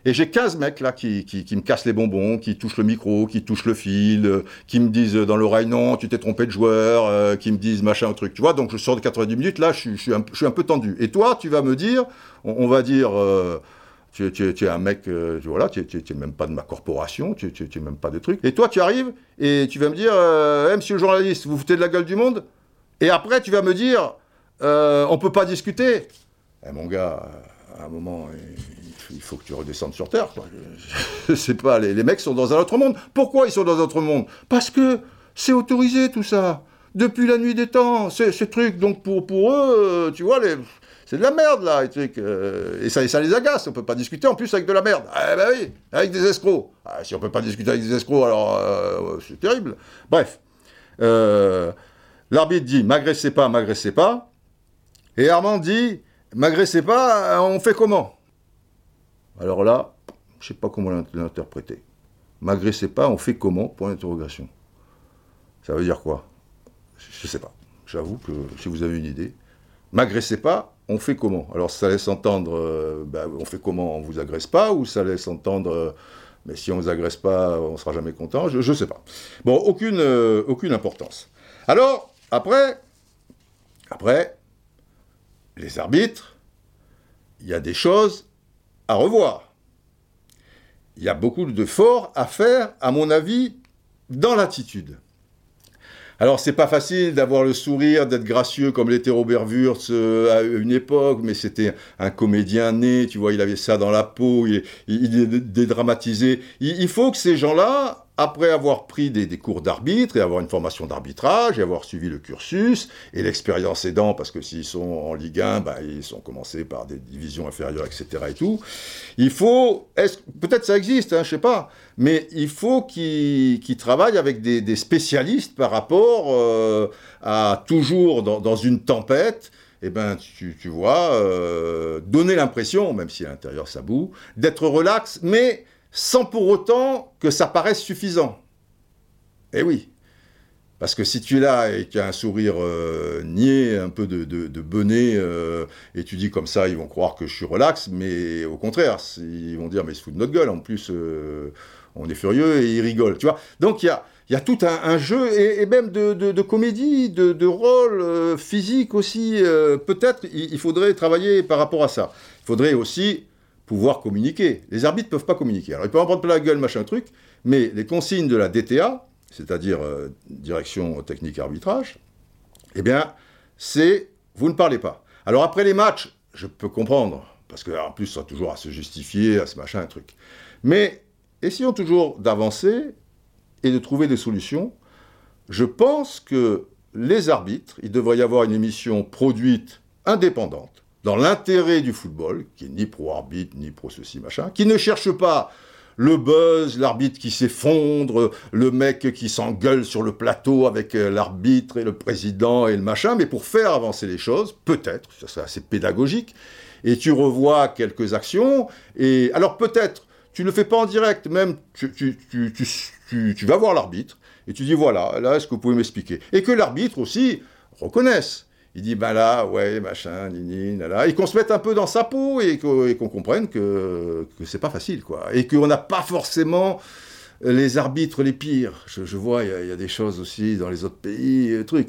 et j'ai 15 mecs là qui, qui, me cassent les bonbons, qui touchent le micro, qui touchent le fil, euh, qui me disent dans l'oreille non, tu t'es trompé de joueur, euh, qui me disent machin, truc. Tu vois, donc je sors de 90 minutes, là, je, suis, un, je suis un peu tendu. Et toi, tu vas me dire, on, va dire, euh, tu, tu, es un mec, voilà, tu n'es même pas de ma corporation, tu n'es même pas de truc. Et toi, tu arrives et tu vas me dire, monsieur le journaliste, vous foutez de la gueule du monde? Et après, tu vas me dire, on peut pas discuter? Eh mon gars, à un moment faut que tu redescendes sur Terre. Je, sais pas, les, mecs sont dans un autre monde. Pourquoi ils sont dans un autre monde? Parce que c'est autorisé tout ça. Depuis la nuit des temps, ces trucs. Donc pour, pour eux, euh, tu vois, c'est de la merde là, euh, et ça, ça les agace. On peut pas discuter en plus avec de la merde. Eh ben oui, avec des escrocs. Ah, si on peut pas discuter avec des escrocs, alors euh, c'est terrible. Bref, l'arbitre dit m'agressez pas, m'agressez pas. Et Armand dit m'agressez pas, on fait comment? Alors là, je ne sais pas comment l'interpréter. M'agressez pas, on fait comment Point d'interrogation. Ça veut dire quoi? Je ne sais pas. J'avoue que si vous avez une idée. M'agressez pas, on fait comment? Alors ça laisse entendre, euh, ben, on fait comment? On vous agresse pas Ou ça laisse entendre, euh, mais si on ne vous agresse pas, on ne sera jamais content? Je ne sais pas. Bon, aucune, euh, aucune importance. Alors, après, après, les arbitres, il y a des choses à revoir. Il y a beaucoup de forts à faire, à mon avis, dans l'attitude. Alors c'est pas facile d'avoir le sourire, d'être gracieux comme l'était Robert Wurtz euh, à une époque, mais c'était un comédien né, tu vois, il avait ça dans la peau, il, il est dédramatisé. il faut que ces gens-là après avoir pris des, cours d'arbitre et avoir une formation d'arbitrage et avoir suivi le cursus, et l'expérience aidant, parce que s'ils sont en Ligue 1, bah, ils sont commencés par des divisions inférieures, etc. il faut, peut-être ça existe, hein, je sais pas, mais il faut qu'ils travaillent avec des, spécialistes par rapport euh, à toujours dans, une tempête, eh ben, tu, vois, euh, donner l'impression, même si à l'intérieur ça boue, d'être relax, mais sans pour autant que ça paraisse suffisant. Eh oui. Parce que si tu es là et tu as un sourire euh, niais, un peu de, de, bonnet, euh, et tu dis comme ça, ils vont croire que je suis relax, mais au contraire, ils vont dire, mais ils se foutent de notre gueule. En plus, euh, on est furieux et il rigole, tu vois. Donc il y a, y a tout un, jeu, et, même de, comédie, de, rôle euh, physique aussi. Peut-être il, faudrait travailler par rapport à ça. Il faudrait aussi pouvoir communiquer. Les arbitres ne peuvent pas communiquer. Alors ils peuvent en prendre plein la gueule, machin truc, mais les consignes de la DTA, c'est-à-dire euh, Direction Technique Arbitrage, eh bien, c'est vous ne parlez pas. Alors après les matchs, je peux comprendre, parce qu'en plus, ça sera toujours à se justifier, à ce machin, un truc. Mais essayons toujours d'avancer et de trouver des solutions. Je pense que les arbitres, il devrait y avoir une émission produite indépendante, dans l'intérêt du football, qui est ni pro-arbitre, ni pro-ceci, machin, qui ne cherche pas le buzz, l'arbitre qui s'effondre, le mec qui s'engueule sur le plateau avec euh, l'arbitre et le président et le machin, mais pour faire avancer les choses, peut-être, ça serait assez pédagogique, et tu revois quelques actions, et alors peut-être, tu ne le fais pas en direct, même tu, tu, tu, tu vas voir l'arbitre, et tu dis voilà, là, est-ce que vous pouvez m'expliquer? Et que l'arbitre aussi reconnaisse il dit, ben là, ouais, machin, nini, là, et qu'on se mette un peu dans sa peau et qu'on comprenne que, que c'est pas facile, quoi. Et qu'on n'a pas forcément les arbitres les pires. Je, vois, il y, a des choses aussi dans les autres pays, euh, trucs.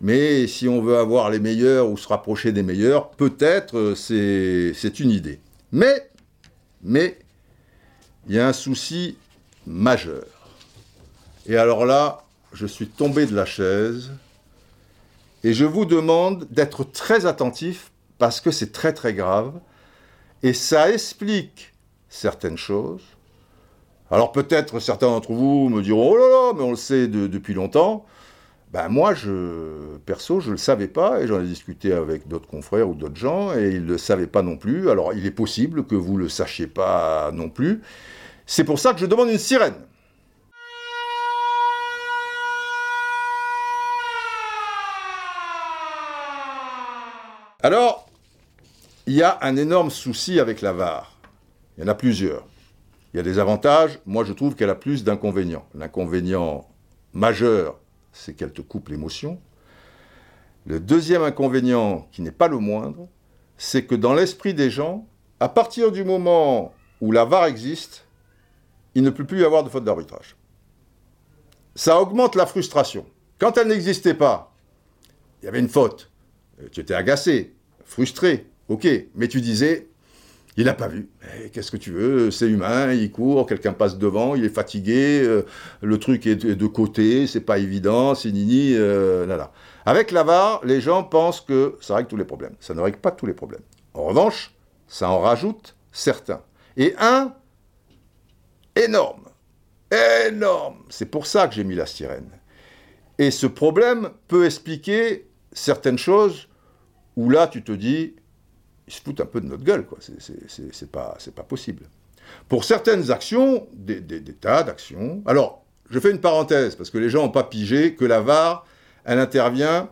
Mais si on veut avoir les meilleurs ou se rapprocher des meilleurs, peut-être euh, c'est une idée. Mais, mais, il y a un souci majeur. Et alors là, je suis tombé de la chaise et je vous demande d'être très attentif parce que c'est très très grave. Et ça explique certaines choses. Alors peut-être certains d'entre vous me diront, oh là là, mais on le sait depuis longtemps. Ben moi, je, perso, je ne le savais pas, et j'en ai discuté avec d'autres confrères ou d'autres gens, et ils ne le savaient pas non plus. Alors il est possible que vous ne le sachiez pas non plus. C'est pour ça que je demande une sirène. Alors, il y a un énorme souci avec la VAR. Il y en a plusieurs. Il y a des avantages. Moi, je trouve qu'elle a plus d'inconvénients. L'inconvénient majeur, c'est qu'elle te coupe l'émotion. Le deuxième inconvénient, qui n'est pas le moindre, c'est que dans l'esprit des gens, à partir du moment où la VAR existe, il ne peut plus y avoir de faute d'arbitrage. Ça augmente la frustration. Quand elle n'existait pas, il y avait une faute. Euh, tu étais agacé, frustré, ok, mais tu disais, il n'a pas vu. Qu'est-ce que tu veux C'est humain, il court, quelqu'un passe devant, il est fatigué, euh, le truc est de, côté, c'est pas évident, c'est nini, euh, là. Avec l'avare, les gens pensent que ça règle tous les problèmes. Ça ne règle pas tous les problèmes. En revanche, ça en rajoute certains. Et un, énorme, énorme. C'est pour ça que j'ai mis la sirène. Et ce problème peut expliquer certaines choses où là, tu te dis, ils se foutent un peu de notre gueule, quoi. C'est pas, pas possible. Pour certaines actions, des, tas d'actions. Alors, je fais une parenthèse, parce que les gens n'ont pas pigé que la VAR, elle intervient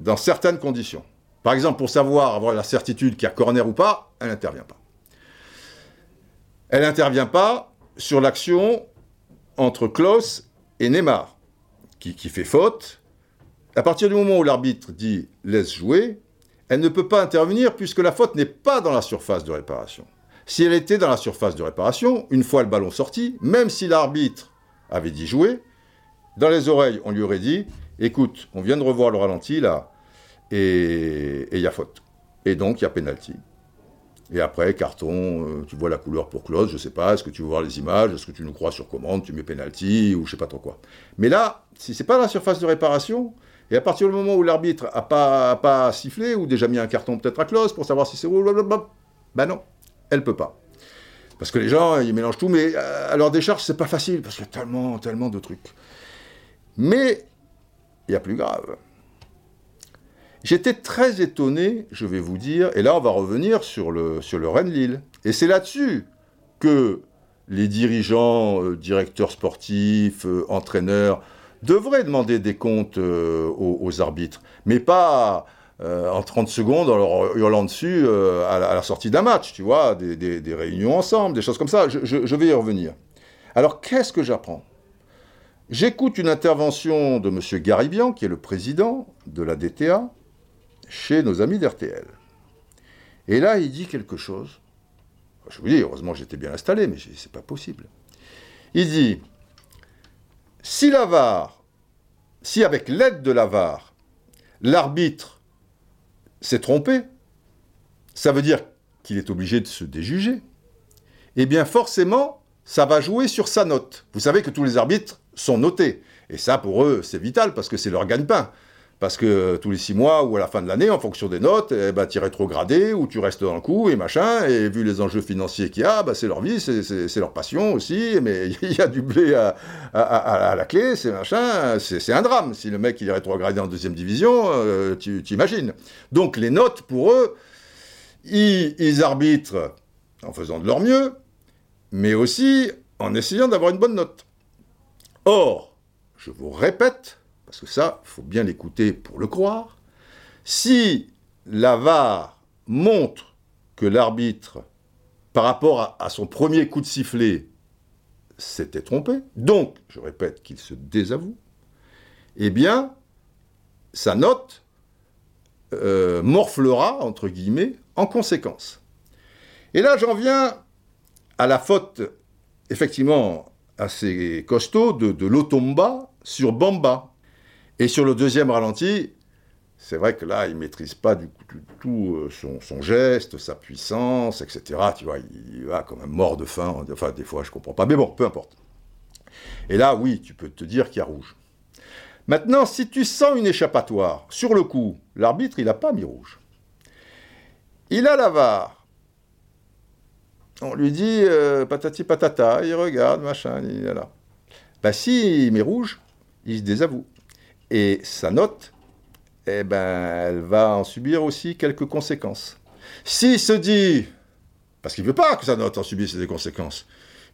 dans certaines conditions. Par exemple, pour savoir, avoir la certitude qu'il y a corner ou pas, elle n'intervient pas. Elle n'intervient pas sur l'action entre Klaus et Neymar, qui, qui fait faute. À partir du moment où l'arbitre dit laisse jouer, elle ne peut pas intervenir puisque la faute n'est pas dans la surface de réparation. Si elle était dans la surface de réparation, une fois le ballon sorti, même si l'arbitre avait dit jouer, dans les oreilles, on lui aurait dit écoute, on vient de revoir le ralenti là, et il y a faute. Et donc il y a pénalty. Et après, carton, euh, tu vois la couleur pour close, je sais pas, est-ce que tu veux voir les images, est-ce que tu nous crois sur commande, tu mets penalty, ou je sais pas trop quoi. Mais là, si c'est pas la surface de réparation, et à partir du moment où l'arbitre n'a pas, pas sifflé, ou déjà mis un carton peut-être à close pour savoir si c'est... Ben non, elle peut pas. Parce que les gens, ils mélangent tout, mais à leur décharge, c'est pas facile, parce qu'il y a tellement, tellement de trucs. Mais il y a plus grave. J'étais très étonné, je vais vous dire, et là on va revenir sur le, sur le Rennes-Lille. Et c'est là-dessus que les dirigeants, euh, directeurs sportifs, euh, entraîneurs, devrait demander des comptes euh, aux, arbitres, mais pas euh, en 30 secondes en leur hurlant dessus euh, à, la, sortie d'un match, tu vois, des, réunions ensemble, des choses comme ça. Je, vais y revenir. Alors, qu'est-ce que j'apprends? J'écoute une intervention de M. Garibian, qui est le président de la DTA, chez nos amis d'RTL. Et là, il dit quelque chose. Je vous dis, heureusement j'étais bien installé, mais c'est pas possible. Il dit, si la VAR, si avec l'aide de la VAR, l'arbitre s'est trompé, ça veut dire qu'il est obligé de se déjuger, eh bien forcément, ça va jouer sur sa note. Vous savez que tous les arbitres sont notés. Et ça, pour eux, c'est vital parce que c'est leur gagne-pain. Parce que tous les six mois ou à la fin de l'année, en fonction des notes, eh ben, tu es rétrogradé ou tu restes dans le coup et machin. Et vu les enjeux financiers qu'il y a, bah, c'est leur vie, c'est leur passion aussi. Mais il y a du blé à, la clé, c'est machin. C'est un drame. Si le mec il est rétrogradé en deuxième division, euh, tu imagines. Donc les notes, pour eux, ils arbitrent en faisant de leur mieux, mais aussi en essayant d'avoir une bonne note. Or, je vous répète, parce que ça, il faut bien l'écouter pour le croire, si la VAR montre que l'arbitre, par rapport à, son premier coup de sifflet, s'était trompé, donc, je répète, qu'il se désavoue, eh bien, sa note euh, morflera, entre guillemets, en conséquence. Et là, j'en viens à la faute, effectivement, assez costaud de, de l'Otomba sur Bamba. Et sur le deuxième ralenti, c'est vrai que là, il ne maîtrise pas du, tout euh, son, geste, sa puissance, etc. Tu vois, il va comme un mort de faim. Enfin, des fois, je ne comprends pas. Mais bon, peu importe. Et là, oui, tu peux te dire qu'il y a rouge. Maintenant, si tu sens une échappatoire, sur le coup, l'arbitre, il n'a pas mis rouge. Il a la VAR. On lui dit euh, patati patata, il regarde, machin, il est là. Bah, si il met rouge, il se désavoue. Et sa note, eh ben, elle va en subir aussi quelques conséquences. S'il se dit, parce qu'il ne veut pas que sa note en subisse des conséquences,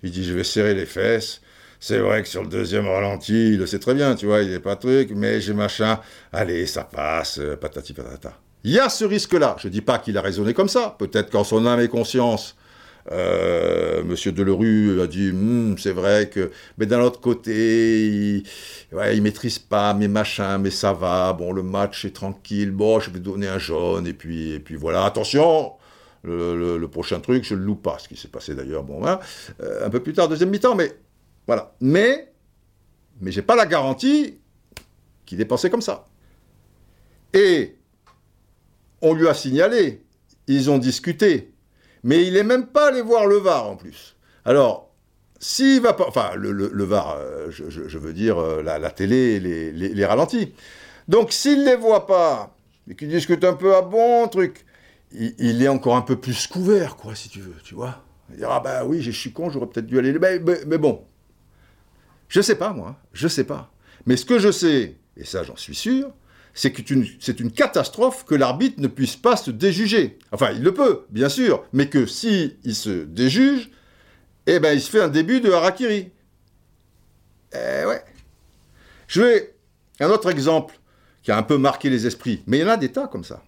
il dit je vais serrer les fesses. C'est vrai que sur le deuxième ralenti, il le sait très bien, tu vois, il n'est pas truc, mais j'ai machin. Allez, ça passe, patati patata. Il y a ce risque-là. Je ne dis pas qu'il a raisonné comme ça. Peut-être qu'en son âme et conscience, euh, Monsieur Delerue a dit, hmm, c'est vrai que, mais d'un autre côté, il, ouais, il maîtrise pas mes machins, mais ça va. Bon, le match est tranquille. Bon, je vais donner un jaune et puis, et puis voilà. Attention. Le, prochain truc, je le loue pas, ce qui s'est passé d'ailleurs, bon, hein, euh, un peu plus tard, deuxième mi-temps, mais voilà. Mais, mais j'ai pas la garantie qu'il est pensé comme ça. Et on lui a signalé, ils ont discuté, mais il n'est même pas allé voir le VAR en plus. Alors, s'il va pas. Enfin, le, VAR, euh, je, veux dire euh, la, télé, les, les, ralentis. Donc, s'il ne les voit pas, et qu'il discute un peu à bon truc, il, est encore un peu plus couvert, quoi, si tu veux, tu vois. Il dira, ah bah oui, je suis con, j'aurais peut-être dû aller. Mais, mais, bon. Je sais pas, moi. Je sais pas. Mais ce que je sais, et ça j'en suis sûr, c'est une catastrophe que l'arbitre ne puisse pas se déjuger. Enfin, il le peut, bien sûr, mais que si il se déjuge, eh ben, il se fait un début de harakiri. Eh ouais. Je vais un autre exemple qui a un peu marqué les esprits, mais il y en a des tas comme ça.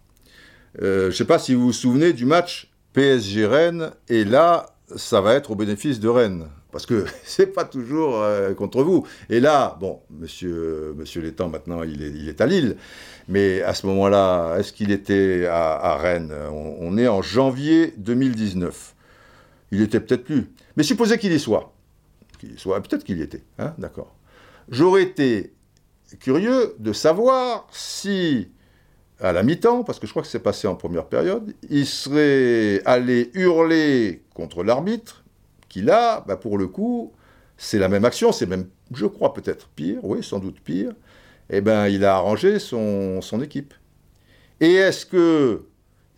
Euh, je ne sais pas si vous vous souvenez du match PSG-Rennes, et là, ça va être au bénéfice de Rennes parce que c'est pas toujours euh, contre vous. Et là, bon, monsieur, Létang, maintenant, il est, à Lille, mais à ce moment-là, est-ce qu'il était à, Rennes? On, est en janvier 2019. Il était peut-être plus. Mais supposez qu'il y soit. Qu'il soit, peut-être qu'il y était, hein, d'accord. J'aurais été curieux de savoir si, à la mi-temps, parce que je crois que c'est passé en première période, il serait allé hurler contre l'arbitre qui là, bah, pour le coup, c'est la même action, c'est même, je crois peut-être pire, oui, sans doute pire, eh ben, il a arrangé son, équipe. Et est-ce que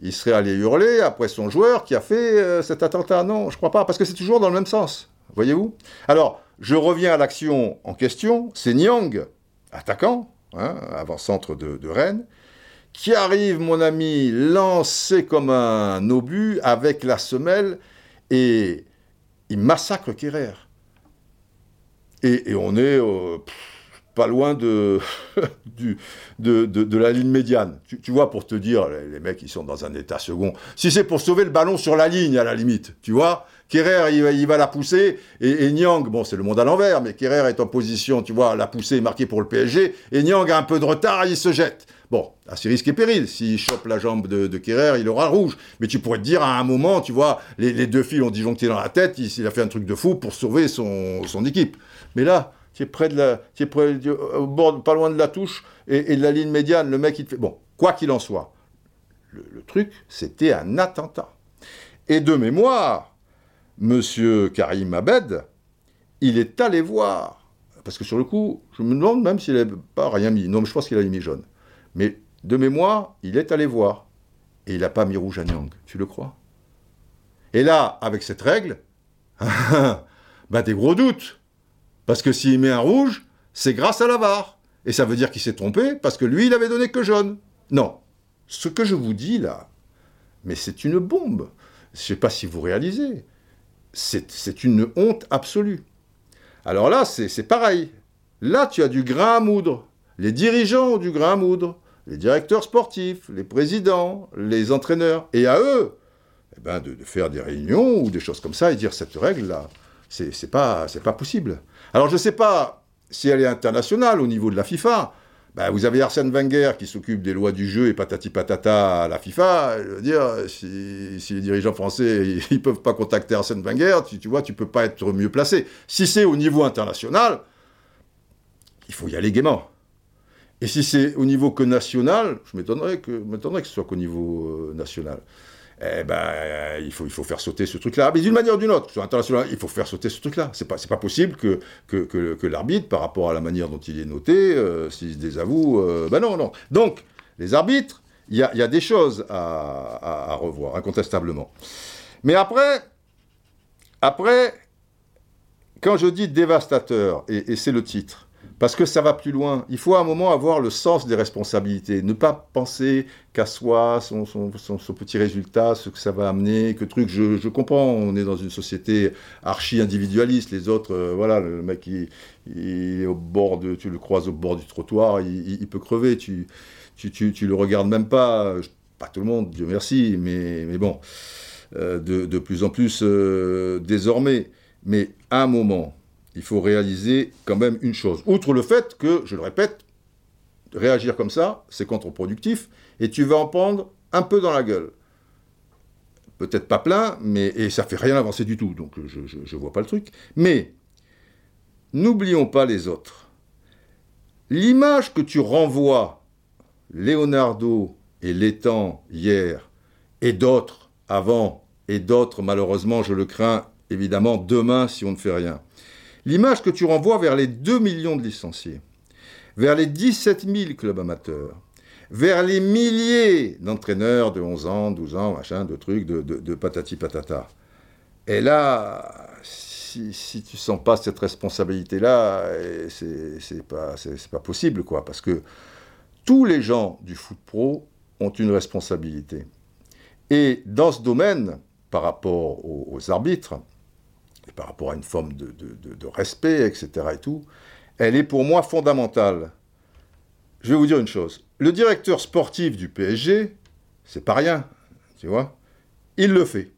il serait allé hurler après son joueur qui a fait euh, cet attentat? Non, je crois pas, parce que c'est toujours dans le même sens, voyez-vous? Alors, je reviens à l'action en question, c'est Nyang, attaquant, hein, avant-centre de Rennes, qui arrive, mon ami, lancé comme un obus avec la semelle, et il massacre Kerrer. Et, on est euh, pas loin de, de, la ligne médiane. Tu, vois, pour te dire, les, mecs, ils sont dans un état second. Si c'est pour sauver le ballon sur la ligne, à la limite, tu vois, Kerrer, il, va la pousser, et, Nyang, bon, c'est le monde à l'envers, mais Kerrer est en position, tu vois, la pousser, marquée pour le PSG, et Nyang a un peu de retard, il se jette. Bon, à ses risques et périls. S'il chope la jambe de, de Kerrer, il aura rouge. Mais tu pourrais te dire, à un moment, tu vois, les, deux fils ont disjoncté dans la tête, il, a fait un truc de fou pour sauver son, équipe. Mais là, tu es près de la, tu es près, au bord, pas loin de la touche et, de la ligne médiane, le mec, il te fait... Bon, quoi qu'il en soit, le, truc, c'était un attentat. Et de mémoire, Monsieur Karim Abed, il est allé voir, parce que sur le coup, je me demande même s'il n'avait pas rien mis. Non, mais je pense qu'il a mis jaune. Mais de mémoire, il est allé voir. Et il n'a pas mis rouge à Nyang. Tu le crois? Et là, avec cette règle, ben des gros doutes. Parce que s'il met un rouge, c'est grâce à la VAR. Et ça veut dire qu'il s'est trompé parce que lui, il avait donné que jaune. Non. Ce que je vous dis là, mais c'est une bombe. Je ne sais pas si vous réalisez. C'est une honte absolue. Alors là, c'est pareil. Là, tu as du grain à moudre. Les dirigeants ont du grain à moudre les directeurs sportifs, les présidents, les entraîneurs, et à eux eh ben de, faire des réunions ou des choses comme ça et dire cette règle-là, c'est pas, pas possible. Alors je ne sais pas si elle est internationale au niveau de la FIFA. Ben, vous avez Arsène Wenger qui s'occupe des lois du jeu et patati patata à la FIFA. Je veux dire, si, les dirigeants français ils peuvent pas contacter Arsène Wenger, tu, tu vois, tu peux pas être mieux placé. Si c'est au niveau international, il faut y aller gaiement. Et si c'est au niveau que national, je m'étonnerais que, que ce soit qu'au niveau euh, national. Eh ben, euh, il, faut, il faut faire sauter ce truc-là. Mais d'une manière ou d'une autre, sur international, il faut faire sauter ce truc-là. C'est pas, pas possible que, que, que, l'arbitre, par rapport à la manière dont il est noté, euh, s'il se désavoue, ben non, non. Donc, les arbitres, il y a, y a, des choses à, à, revoir, incontestablement. Mais après, après, quand je dis dévastateur, et c'est le titre, parce que ça va plus loin. Il faut à un moment avoir le sens des responsabilités. Ne pas penser qu'à soi, son, petit résultat, ce que ça va amener, que truc. Je, comprends, on est dans une société archi-individualiste. Les autres, euh, voilà, le mec, il, est au bord de, tu le croises au bord du trottoir, il, peut crever. Tu, tu, le regardes même pas. Pas tout le monde, Dieu merci, mais, mais bon, euh, de, plus en plus euh, désormais. Mais à un moment, il faut réaliser quand même une chose. Outre le fait que, je le répète, réagir comme ça, c'est contre-productif, et tu vas en prendre un peu dans la gueule. Peut-être pas plein, mais et ça fait rien avancer du tout, donc je ne vois pas le truc. Mais n'oublions pas les autres. L'image que tu renvoies, Leonardo et Létang hier, et d'autres avant, et d'autres malheureusement, je le crains, évidemment, demain si on ne fait rien. L'image que tu renvoies vers les 2 millions de licenciés, vers les 17 000 clubs amateurs, vers les milliers d'entraîneurs de 11 ans, 12 ans, machin, de trucs, de, patati patata. Et là, si, si tu sens pas cette responsabilité-là, eh, c'est pas, pas possible, quoi, parce que tous les gens du foot pro ont une responsabilité. Et dans ce domaine, par rapport aux arbitres, par rapport à une forme de, respect, etc. et tout, elle est pour moi fondamentale. Je vais vous dire une chose. Le directeur sportif du PSG, c'est pas rien, tu vois. Il le fait.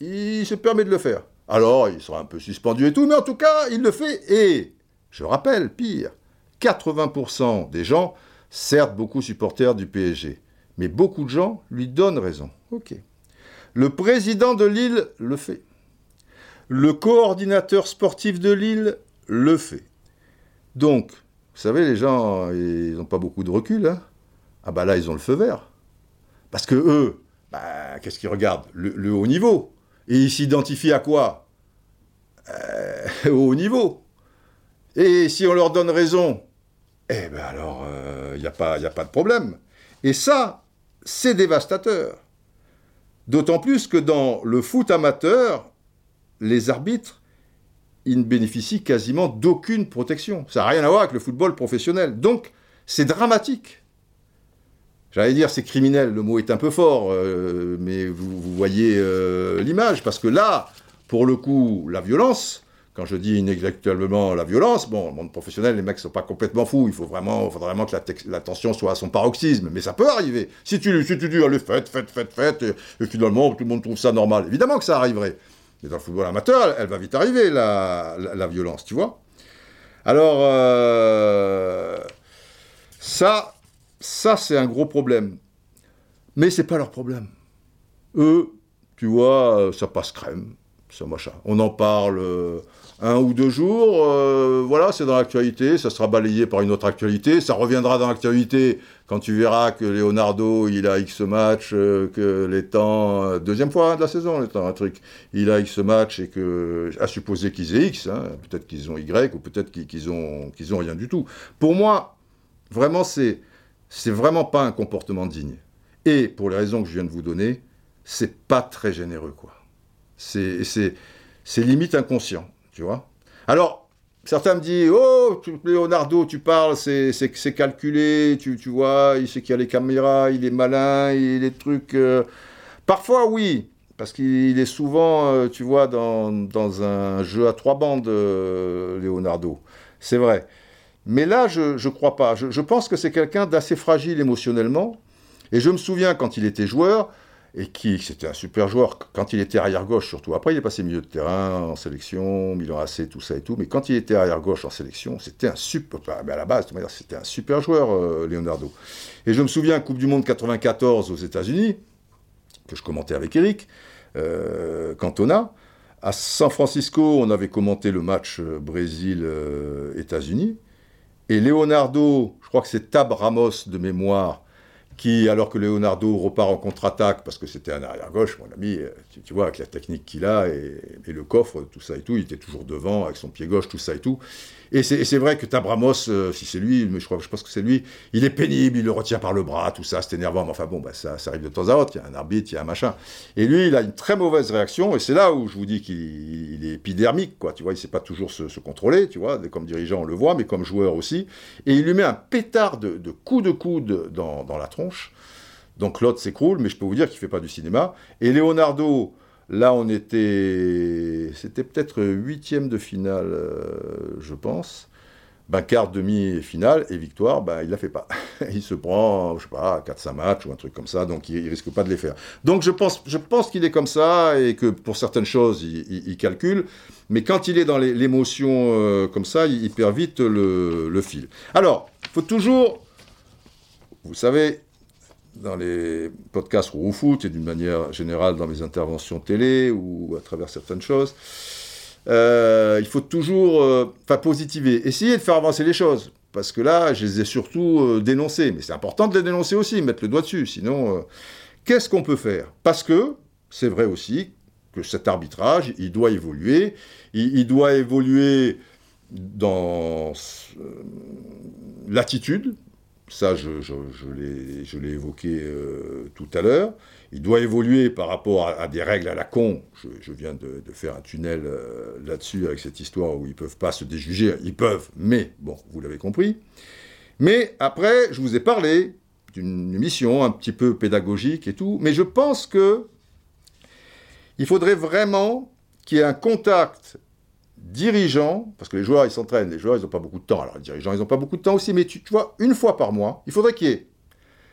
Il se permet de le faire. Alors, il sera un peu suspendu et tout, mais en tout cas, il le fait. Et, je rappelle, pire, 80% des gens, certes beaucoup supporters du PSG, mais beaucoup de gens lui donnent raison. Ok. Le président de Lille le fait. Le coordinateur sportif de Lille le fait. Donc, vous savez, les gens, ils n'ont pas beaucoup de recul. Hein ah bah là, ils ont le feu vert. Parce que eux, bah, qu'est-ce qu'ils regardent? Le, haut niveau. Et ils s'identifient à quoi? Euh, Au haut niveau. Et si on leur donne raison, eh ben alors, il euh, n'y a, pas, a pas de problème. Et ça, c'est dévastateur. D'autant plus que dans le foot amateur, les arbitres, ils ne bénéficient quasiment d'aucune protection. Ça n'a rien à voir avec le football professionnel. Donc, c'est dramatique. J'allais dire c'est criminel, le mot est un peu fort, euh, mais vous, voyez euh, l'image, parce que là, pour le coup, la violence, quand je dis inexactement la violence, bon, le monde professionnel, les mecs ne sont pas complètement fous, il faut vraiment, vraiment que la, tension soit à son paroxysme, mais ça peut arriver. Si tu, si tu dis, allez, faites, faites, faites, et, finalement, tout le monde trouve ça normal, évidemment que ça arriverait. Dans le football amateur, elle, va vite arriver, la, la, violence, tu vois. Alors, euh, ça, ça c'est un gros problème. Mais c'est pas leur problème. Eux, tu vois, ça passe crème, On en parle euh, un ou deux jours, euh, voilà, c'est dans l'actualité, ça sera balayé par une autre actualité, ça reviendra dans l'actualité quand tu verras que Leonardo, il a X match, euh, que les temps, deuxième fois hein, de la saison, les temps, un truc, il a X match et que, à supposer qu'ils aient X, hein, peut-être qu'ils ont Y ou peut-être qu'ils ont, qu'ils ont rien du tout. Pour moi, vraiment, c'est vraiment pas un comportement digne. Et pour les raisons que je viens de vous donner, c'est pas très généreux, quoi. C'est, limite inconscient tu vois. Alors, certains me disent, oh, Leonardo, tu parles, c'est calculé, tu, tu vois, il sait qu'il y a les caméras, il est malin, il est trucs... Euh. Parfois, oui, parce qu'il est souvent, euh, tu vois, dans, dans, un jeu à trois bandes, euh, Leonardo. C'est vrai. Mais là, je ne crois pas. Je pense que c'est quelqu'un d'assez fragile émotionnellement. Et je me souviens, quand il était joueur, et qui, c'était un super joueur quand il était arrière-gauche surtout. Après, il est passé milieu de terrain, en sélection, Milan AC, tout ça et tout. Mais quand il était arrière-gauche en sélection, c'était un super, mais à la base, c'était un super joueur, euh, Leonardo. Et je me souviens, Coupe du Monde 94 aux États-Unis, que je commentais avec Eric, euh, Cantona. À San Francisco, on avait commenté le match euh, Brésil-États-Unis. Et Leonardo, je crois que c'est Tab Ramos de mémoire, qui, alors que Leonardo repart en contre-attaque, parce que c'était un arrière-gauche, mon ami, euh, tu, vois, avec la technique qu'il a, et, le coffre, tout ça et tout, il était toujours devant, avec son pied gauche, tout ça et tout. Et c'est vrai que Tabramos, euh, si c'est lui, mais je, crois, je pense que c'est lui, il est pénible, il le retient par le bras, tout ça, c'est énervant, mais enfin bon, bah, ça, ça, arrive de temps à autre, il y a un arbitre, il y a un machin. Et lui, il a une très mauvaise réaction, et c'est là où je vous dis qu'il est épidermique, quoi, tu vois, il sait pas toujours se, contrôler, tu vois, comme dirigeant on le voit, mais comme joueur aussi, et il lui met un pétard de, de coups de coude dans, dans la tronche, donc l'autre s'écroule, mais je peux vous dire qu'il fait pas du cinéma, et Leonardo Là, on était. C'était peut-être huitième de finale, euh, je pense. Ben, quart, demi finale, et victoire, ben, il ne la fait pas. il se prend, je sais pas, 4-5 matchs ou un truc comme ça, donc il, ne risque pas de les faire. Donc je pense, je pense qu'il est comme ça, et que pour certaines choses, il, calcule, mais quand il est dans l'émotion euh, comme ça, il, perd vite le, le fil. Alors, il faut toujours, vous savez, dans les podcasts ou au foot et d'une manière générale dans mes interventions télé ou à travers certaines choses, euh, il faut toujours euh, positiver, essayer de faire avancer les choses. Parce que là, je les ai surtout euh, dénoncés. Mais c'est important de les dénoncer aussi, mettre le doigt dessus. Sinon, qu'est-ce qu'on peut faire? Parce que c'est vrai aussi que cet arbitrage, il doit évoluer. il doit évoluer dans l'attitude, ça, je, l'ai évoqué euh, tout à l'heure. Il doit évoluer par rapport à, des règles à la con. Je, viens de, faire un tunnel euh, là-dessus avec cette histoire où ils ne peuvent pas se déjuger. Ils peuvent, mais bon, vous l'avez compris. Mais après, je vous ai parlé d'une mission un petit peu pédagogique et tout. Mais je pense que il faudrait vraiment qu'il y ait un contact dirigeants, parce que les joueurs, ils s'entraînent, les joueurs, ils n'ont pas beaucoup de temps. Alors, les dirigeants, ils n'ont pas beaucoup de temps aussi, mais tu, vois, une fois par mois, il faudrait qu'il y ait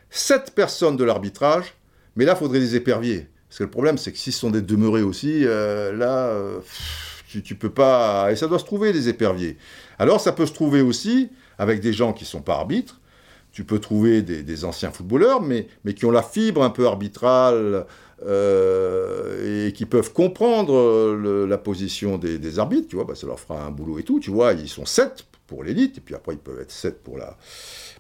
sept personnes de l'arbitrage, mais là, il faudrait des éperviers. Parce que le problème, c'est que s'ils sont des demeurés aussi, euh, là, euh, tu, tu, peux pas... Et ça doit se trouver, des éperviers. Alors, ça peut se trouver aussi avec des gens qui ne sont pas arbitres, tu peux trouver des, anciens footballeurs, mais, mais, qui ont la fibre un peu arbitrale euh, et qui peuvent comprendre la position des, arbitres, tu vois, bah, ça leur fera un boulot et tout, tu vois, ils sont 7 pour l'élite, et puis après ils peuvent être 7 pour la,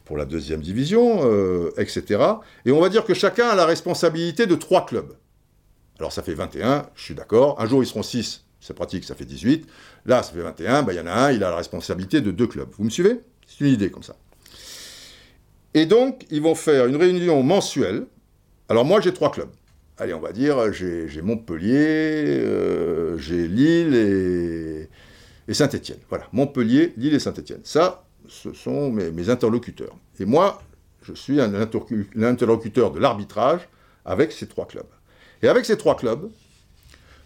pour la deuxième division, euh, etc. Et on va dire que chacun a la responsabilité de 3 clubs. Alors ça fait 21, je suis d'accord, un jour ils seront 6, c'est pratique, ça fait 18, là ça fait 21, bah, il y en a un, il a la responsabilité de deux clubs. Vous me suivez? C'est une idée comme ça. Et donc, ils vont faire une réunion mensuelle. Alors moi, j'ai trois clubs. Allez, on va dire, j'ai Montpellier, euh, j'ai Lille et, Saint-Étienne. Voilà, Montpellier, Lille et Saint-Étienne. Ça, ce sont mes, interlocuteurs. Et moi, je suis l'interlocuteur de l'arbitrage avec ces trois clubs. Et avec ces trois clubs,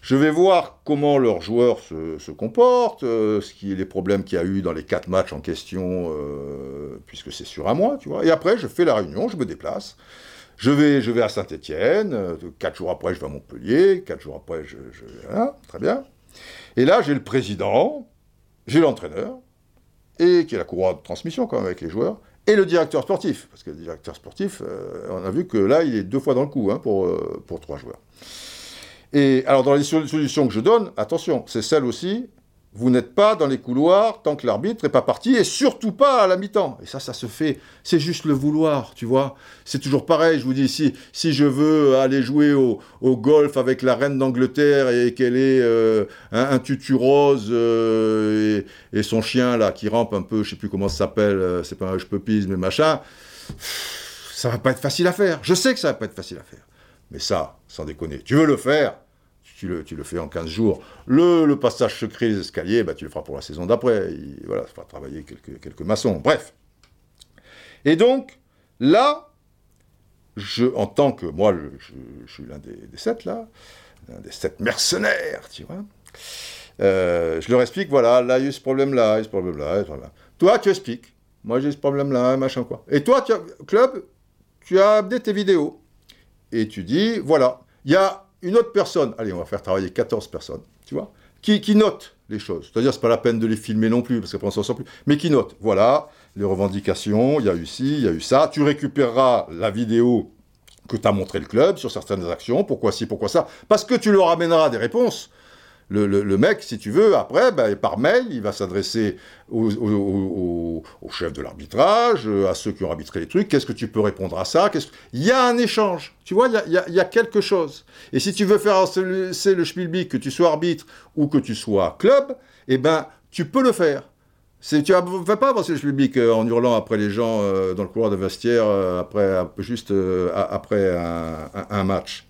je vais voir comment leurs joueurs se, comportent, euh, ce qui les problèmes qu'il y a eu dans les quatre matchs en question, euh, puisque c'est sur un mois, tu vois. Et après, je fais la réunion, je me déplace. Je vais, je vais à Saint-Étienne, quatre jours après je vais à Montpellier, quatre jours après je... très bien. Et là j'ai le président, j'ai l'entraîneur, et qui est la courroie de transmission quand même avec les joueurs, et le directeur sportif. Parce que le directeur sportif, euh, on a vu que là, il est deux fois dans le coup hein, pour, euh, pour trois joueurs. Et alors, dans les solutions que je donne, attention, c'est celle aussi vous n'êtes pas dans les couloirs tant que l'arbitre n'est pas parti, et surtout pas à la mi-temps. Et ça, ça se fait, c'est juste le vouloir, tu vois. C'est toujours pareil, je vous dis, si, si je veux aller jouer au, golf avec la reine d'Angleterre et qu'elle est euh, un, tutu rose euh, et, son chien, là, qui rampe un peu, je sais plus comment ça s'appelle, euh, c'est pas un je mais machin, ça va pas être facile à faire. Je sais que ça va pas être facile à faire. Mais ça, sans déconner, tu veux le faire tu le, tu le, fais en 15 jours. Le, le, passage secret des escaliers, bah, tu le feras pour la saison d'après. Voilà, ça fera travailler quelques, quelques maçons. Bref. Et donc, là, je, en tant que, moi, je, suis l'un des, sept, là, l'un des sept mercenaires, tu vois, euh, je leur explique, voilà, là, il y a eu ce problème-là, il y a ce problème-là, Toi, tu expliques. Moi, j'ai ce problème-là, machin, quoi. Et toi, tu as, club, tu as update tes vidéos. Et tu dis, voilà, il y a une autre personne, allez, on va faire travailler 14 personnes, tu vois, qui, qui note les choses. C'est-à-dire, c'est pas la peine de les filmer non plus, parce qu'après on s'en sort plus, mais qui note. Voilà, les revendications, il y a eu ci, il y a eu ça. Tu récupéreras la vidéo que tu as montré le club sur certaines actions, pourquoi ci, pourquoi ça, parce que tu leur amèneras des réponses le, mec, si tu veux, après, ben, par mail, il va s'adresser au, chef de l'arbitrage, euh, à ceux qui ont arbitré les trucs. Qu'est-ce que tu peux répondre à ça? Il y a un échange. Tu vois, il y a, quelque chose. Et si tu veux faire c'est le Spielbeak, que tu sois arbitre ou que tu sois club, eh ben, tu peux le faire. tu ne vas pas avancer le Spielbeak euh, en hurlant après les gens euh, dans le couloir de vestiaire, après, juste après un match.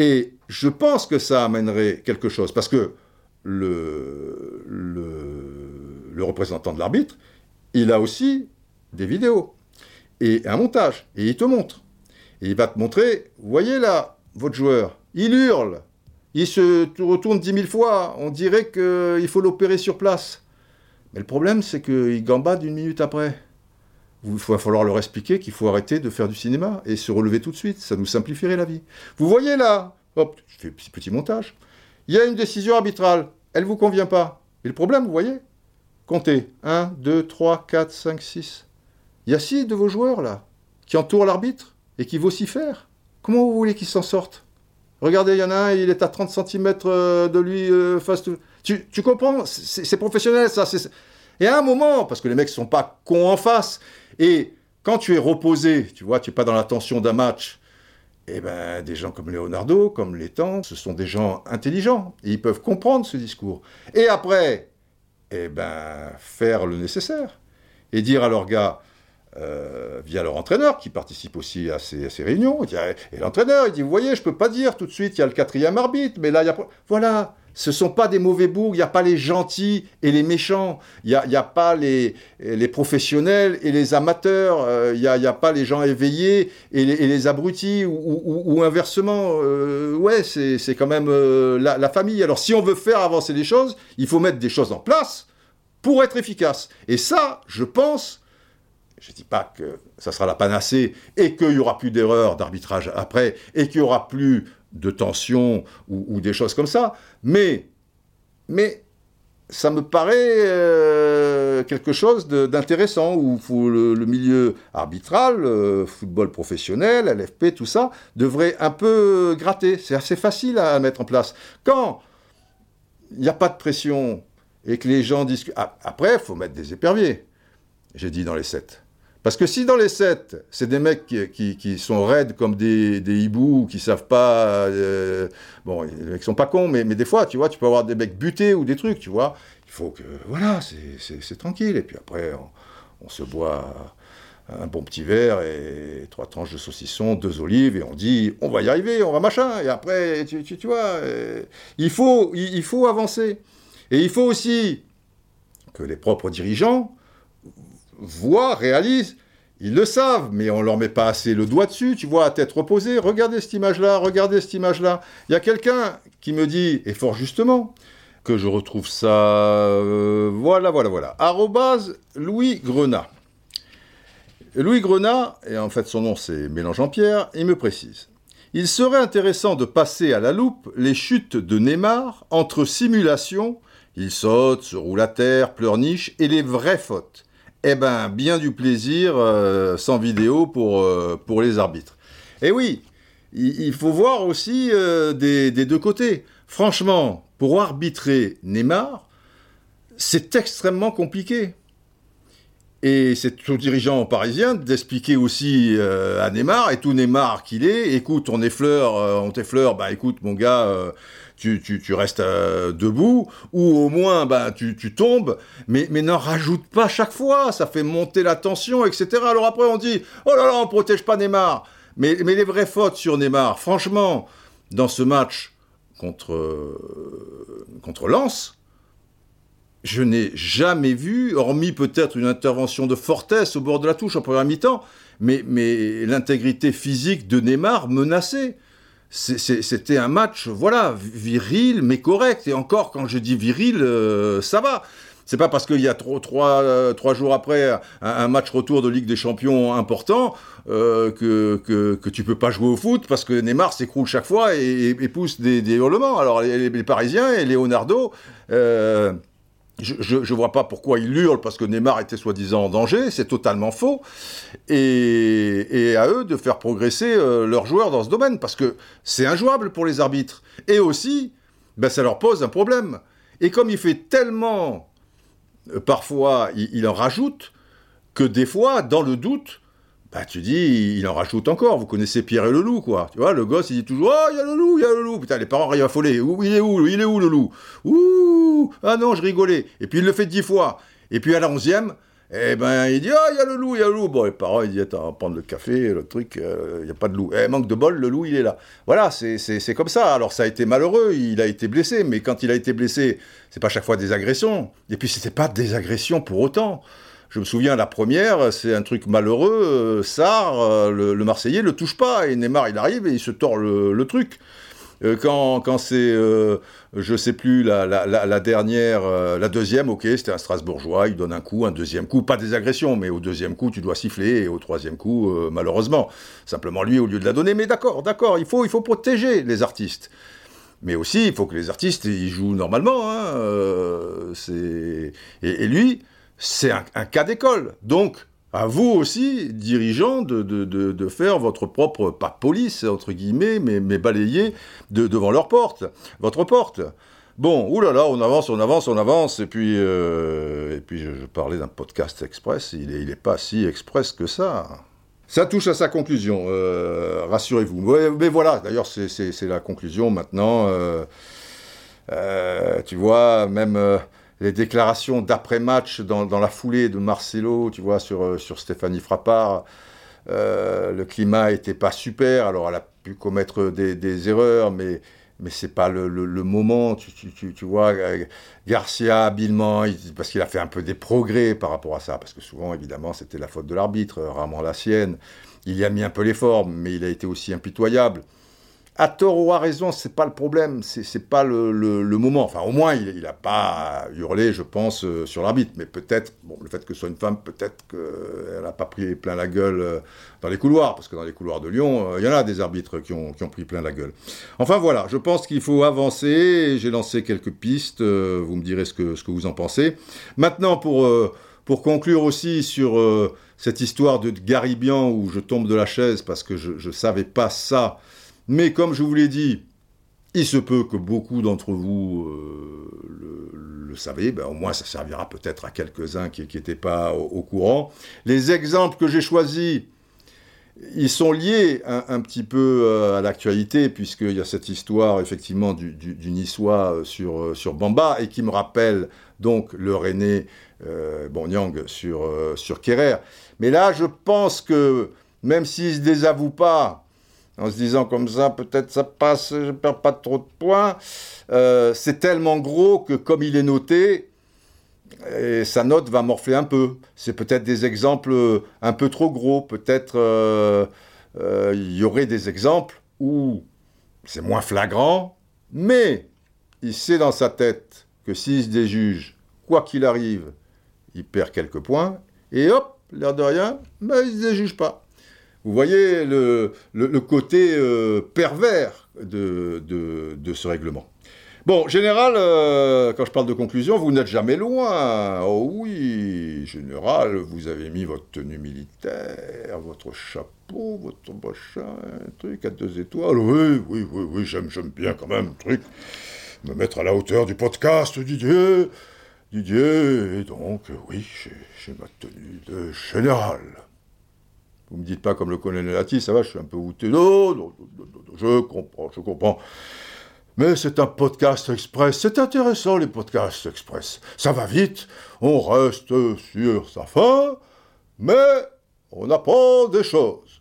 Et je pense que ça amènerait quelque chose, parce que le, représentant de l'arbitre, il a aussi des vidéos et un montage, et il te montre. Et il va te montrer, voyez là, votre joueur, il hurle, il se retourne dix mille fois, on dirait qu'il faut l'opérer sur place. Mais le problème, c'est qu'il gambade une minute après. Il va falloir leur expliquer qu'il faut arrêter de faire du cinéma et se relever tout de suite. Ça nous simplifierait la vie. Vous voyez là, hop, je fais un petit montage. Il y a une décision arbitrale. Elle ne vous convient pas. Et le problème, vous voyez Comptez. 1, 2, 3, 4, 5, 6. Il y a 6 de vos joueurs là qui entourent l'arbitre et qui vocifèrent. Comment vous voulez qu'ils s'en sortent? Regardez, il y en a un, il est à 30 cm euh, de lui euh, face. Tu, tu comprends? C'est professionnel ça. Et à un moment, parce que les mecs ne sont pas cons en face, et quand tu es reposé, tu vois, tu n'es pas dans la tension d'un match, eh ben, des gens comme Leonardo, comme Létang, ce sont des gens intelligents, ils peuvent comprendre ce discours. Et après, eh ben, faire le nécessaire, et dire à leurs gars, euh, via leur entraîneur, qui participe aussi à ces, réunions, et l'entraîneur, il dit, vous voyez, je ne peux pas dire tout de suite, il y a le quatrième arbitre, mais là, il y a... Voilà, ce ne sont pas des mauvais bouts, il n'y a pas les gentils et les méchants, il n'y a, pas les, professionnels et les amateurs, euh, il n'y a, pas les gens éveillés et les, abrutis, ou, inversement. Euh, ouais, c'est quand même la, famille. Alors si on veut faire avancer les choses, il faut mettre des choses en place pour être efficace. Et ça, je pense, je ne dis pas que ça sera la panacée et qu'il n'y aura plus d'erreurs d'arbitrage après et qu'il n'y aura plus de tension ou, des choses comme ça, mais, mais ça me paraît euh, quelque chose d'intéressant, où, le, milieu arbitral, euh, football professionnel, LFP, tout ça, devrait un peu gratter. C'est assez facile à, mettre en place. Quand il n'y a pas de pression et que les gens. Ah, après, il faut mettre des éperviers, j'ai dit dans les sept. Parce que si dans les sept, c'est des mecs qui, sont raides comme des, hiboux, qui savent pas... Euh, bon, les mecs sont pas cons, mais, des fois, tu vois, tu peux avoir des mecs butés ou des trucs, tu vois. Il faut que... Voilà, c'est tranquille. Et puis après, on, se boit un bon petit verre et trois tranches de saucisson, deux olives, et on dit, on va y arriver, on va machin. Et après, tu, tu, vois, euh, il, faut, il faut avancer. Et il faut aussi que les propres dirigeants voient, réalisent, ils le savent, mais on leur met pas assez le doigt dessus, tu vois, à tête reposée. Regardez cette image-là, regardez cette image-là. Il y a quelqu'un qui me dit, et fort justement, que je retrouve ça. Euh, voilà, voilà, voilà. Arrobase Louis Grenat. Louis Grenat, et en fait son nom c'est Mélange Pierre, il me précise. Il serait intéressant de passer à la loupe les chutes de Neymar entre simulation, il saute, se roule à terre, pleurniche, et les vraies fautes. Eh ben, bien du plaisir euh, sans vidéo pour, euh, les arbitres. Et oui, il, faut voir aussi euh, des, deux côtés. Franchement, pour arbitrer Neymar, c'est extrêmement compliqué. Et c'est aux dirigeants parisiens d'expliquer aussi à Neymar, et tout Neymar qu'il est, écoute, on effleure, euh, on t'effleure, bah écoute mon gars, tu, tu, tu, restes debout, ou au moins bah, tu, tu tombes, mais, mais n'en rajoute pas chaque fois, ça fait monter la tension, etc. Alors après on dit, oh là là, on protège pas Neymar. Mais, mais les vraies fautes sur Neymar, franchement, dans ce match contre, contre Lens, je n'ai jamais vu, hormis peut-être une intervention de Fortes au bord de la touche en première mi-temps, mais, mais l'intégrité physique de Neymar menacée. C'était un match, voilà, viril, mais correct. Et encore, quand je dis viril, euh, ça va. C'est pas parce qu'il y a trois, trois, euh, trois jours après un, match retour de Ligue des Champions important euh, que, que, que, tu peux pas jouer au foot parce que Neymar s'écroule chaque fois et, et, pousse des, des, hurlements. Alors les, les, Parisiens et Leonardo, euh, je ne vois pas pourquoi il hurle parce que Neymar était soi-disant en danger, c'est totalement faux. Et, à eux de faire progresser euh, leurs joueurs dans ce domaine parce que c'est injouable pour les arbitres. Et aussi, ben, ça leur pose un problème. Et comme il fait tellement, euh, parfois, il, en rajoute, que des fois, dans le doute, bah, tu dis, il en rajoute encore. Vous connaissez Pierre et le loup, quoi. Tu vois, le gosse, il dit toujours, oh, il y a le loup, il y a le loup. Putain, les parents rient affolés. Où, il est où, il est où, le loup? Ouh, ah non, je rigolais. Et puis, il le fait dix fois. Et puis, à la onzième, eh ben, il dit, oh, il y a le loup, il y a le loup. Bon, les parents, ils disent, attends, prendre le café, le truc, euh, il n'y a pas de loup. Eh, manque de bol, le loup, il est là. Voilà, c'est comme ça. Alors, ça a été malheureux, il a été blessé, mais quand il a été blessé, c'est pas chaque fois des agressions. Et puis, c'était pas des agressions pour autant. Je me souviens, la première, c'est un truc malheureux. Euh, Sarr, euh, le, le, Marseillais, le touche pas. Et Neymar, il arrive et il se tord le, truc. Euh, quand, quand c'est, je sais plus, la, dernière, la deuxième, ok, c'était un Strasbourgeois, il donne un coup, un deuxième coup, pas des agressions, mais au deuxième coup, tu dois siffler, et au troisième coup, malheureusement. Simplement lui, au lieu de la donner, mais d'accord, d'accord, il faut, il faut protéger les artistes. Mais aussi, il faut que les artistes, ils jouent normalement. Hein, et, lui, c'est un, cas d'école. Donc, à vous aussi, dirigeants, de, faire votre propre, pas police, entre guillemets, mais, mais balayer devant leur porte, votre porte. Bon, oulala, on avance, on avance, on avance, et puis, euh, et puis je, parlais d'un podcast express, il n'est pas si express que ça. Ça touche à sa conclusion, euh, rassurez-vous. Mais, voilà, d'ailleurs, c'est la conclusion maintenant. Euh, tu vois, même les déclarations d'après-match dans, la foulée de Marcelo, tu vois, sur, euh, sur Stéphanie Frappard, euh, le climat n'était pas super, alors elle a pu commettre des, erreurs, mais, mais c'est pas le, moment, tu, tu, tu, vois, euh, Garcia habilement, parce qu'il a fait un peu des progrès par rapport à ça, parce que souvent, évidemment, c'était la faute de l'arbitre, rarement la sienne, il y a mis un peu les formes, mais il a été aussi impitoyable à tort ou à raison, c'est pas le problème, c'est pas le, moment. Enfin, au moins, il n'a pas hurlé, je pense, euh, sur l'arbitre. Mais peut-être, bon, le fait que ce soit une femme, peut-être qu'elle n'a pas pris plein la gueule euh, dans les couloirs, parce que dans les couloirs de Lyon, euh, il y en a des arbitres qui ont, pris plein la gueule. Enfin voilà, je pense qu'il faut avancer. J'ai lancé quelques pistes. vous me direz ce que, ce que vous en pensez. Maintenant, pour pour conclure aussi sur cette histoire de Garibian où je tombe de la chaise parce que je ne savais pas ça mais comme je vous l'ai dit, il se peut que beaucoup d'entre vous euh, le, savez, ben, au moins ça servira peut-être à quelques-uns qui n'étaient pas au, courant. Les exemples que j'ai choisis, ils sont liés un, petit peu euh, à l'actualité, puisqu'il y a cette histoire effectivement du, du, Niçois euh, sur, sur Bamba, et qui me rappelle donc le René euh, Nyang sur, sur Kerrer. Mais là, je pense que même s'il ne se désavoue pas, en se disant comme ça, peut-être ça passe, je perds pas trop de points. Euh, c'est tellement gros que comme il est noté, et sa note va morfler un peu. C'est peut-être des exemples un peu trop gros. Peut-être euh, euh, il y aurait des exemples où c'est moins flagrant, mais il sait dans sa tête que s'il se déjuge, quoi qu'il arrive, il perd quelques points, et hop, l'air de rien, mais ils ne les jugent pas. Vous voyez le, côté euh, pervers de, ce règlement. Bon, général, euh, quand je parle de conclusion, vous n'êtes jamais loin. Oh oui, général, vous avez mis votre tenue militaire, votre chapeau, votre machin, un truc à deux étoiles. Oui, oui, oui, oui, j'aime, bien quand même, truc. Me mettre à la hauteur du podcast, Didier. Didier, et donc, oui, j'ai ma tenue de général. Vous me dites pas comme le colonel Lati, ça va, je suis un peu outé. Je comprends, je comprends. Mais c'est un podcast express. C'est intéressant, les podcasts express. Ça va vite, on reste sur sa fin, mais on apprend des choses.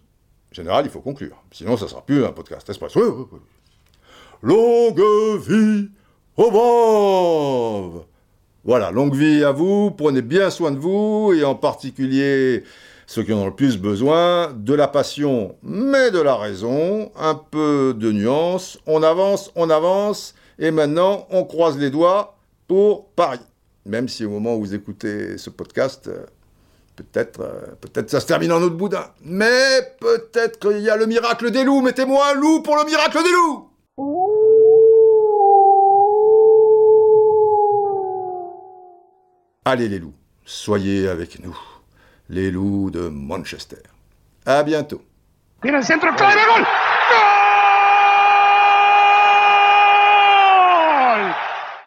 En général, il faut conclure. Sinon, ça sera plus un podcast express. Oui, oui, oui. Longue vie au Voilà, longue vie à vous, prenez bien soin de vous, et en particulier ceux qui en ont le plus besoin, de la passion, mais de la raison, un peu de nuance, on avance, on avance, et maintenant on croise les doigts pour Paris. Même si au moment où vous écoutez ce podcast, euh, peut-être euh, peut-être ça se termine en autre boudin. Mais peut-être qu'il y a le miracle des loups. Mettez-moi un loup pour le miracle des loups Allez les loups, soyez avec nous les loups de Manchester. À bientôt.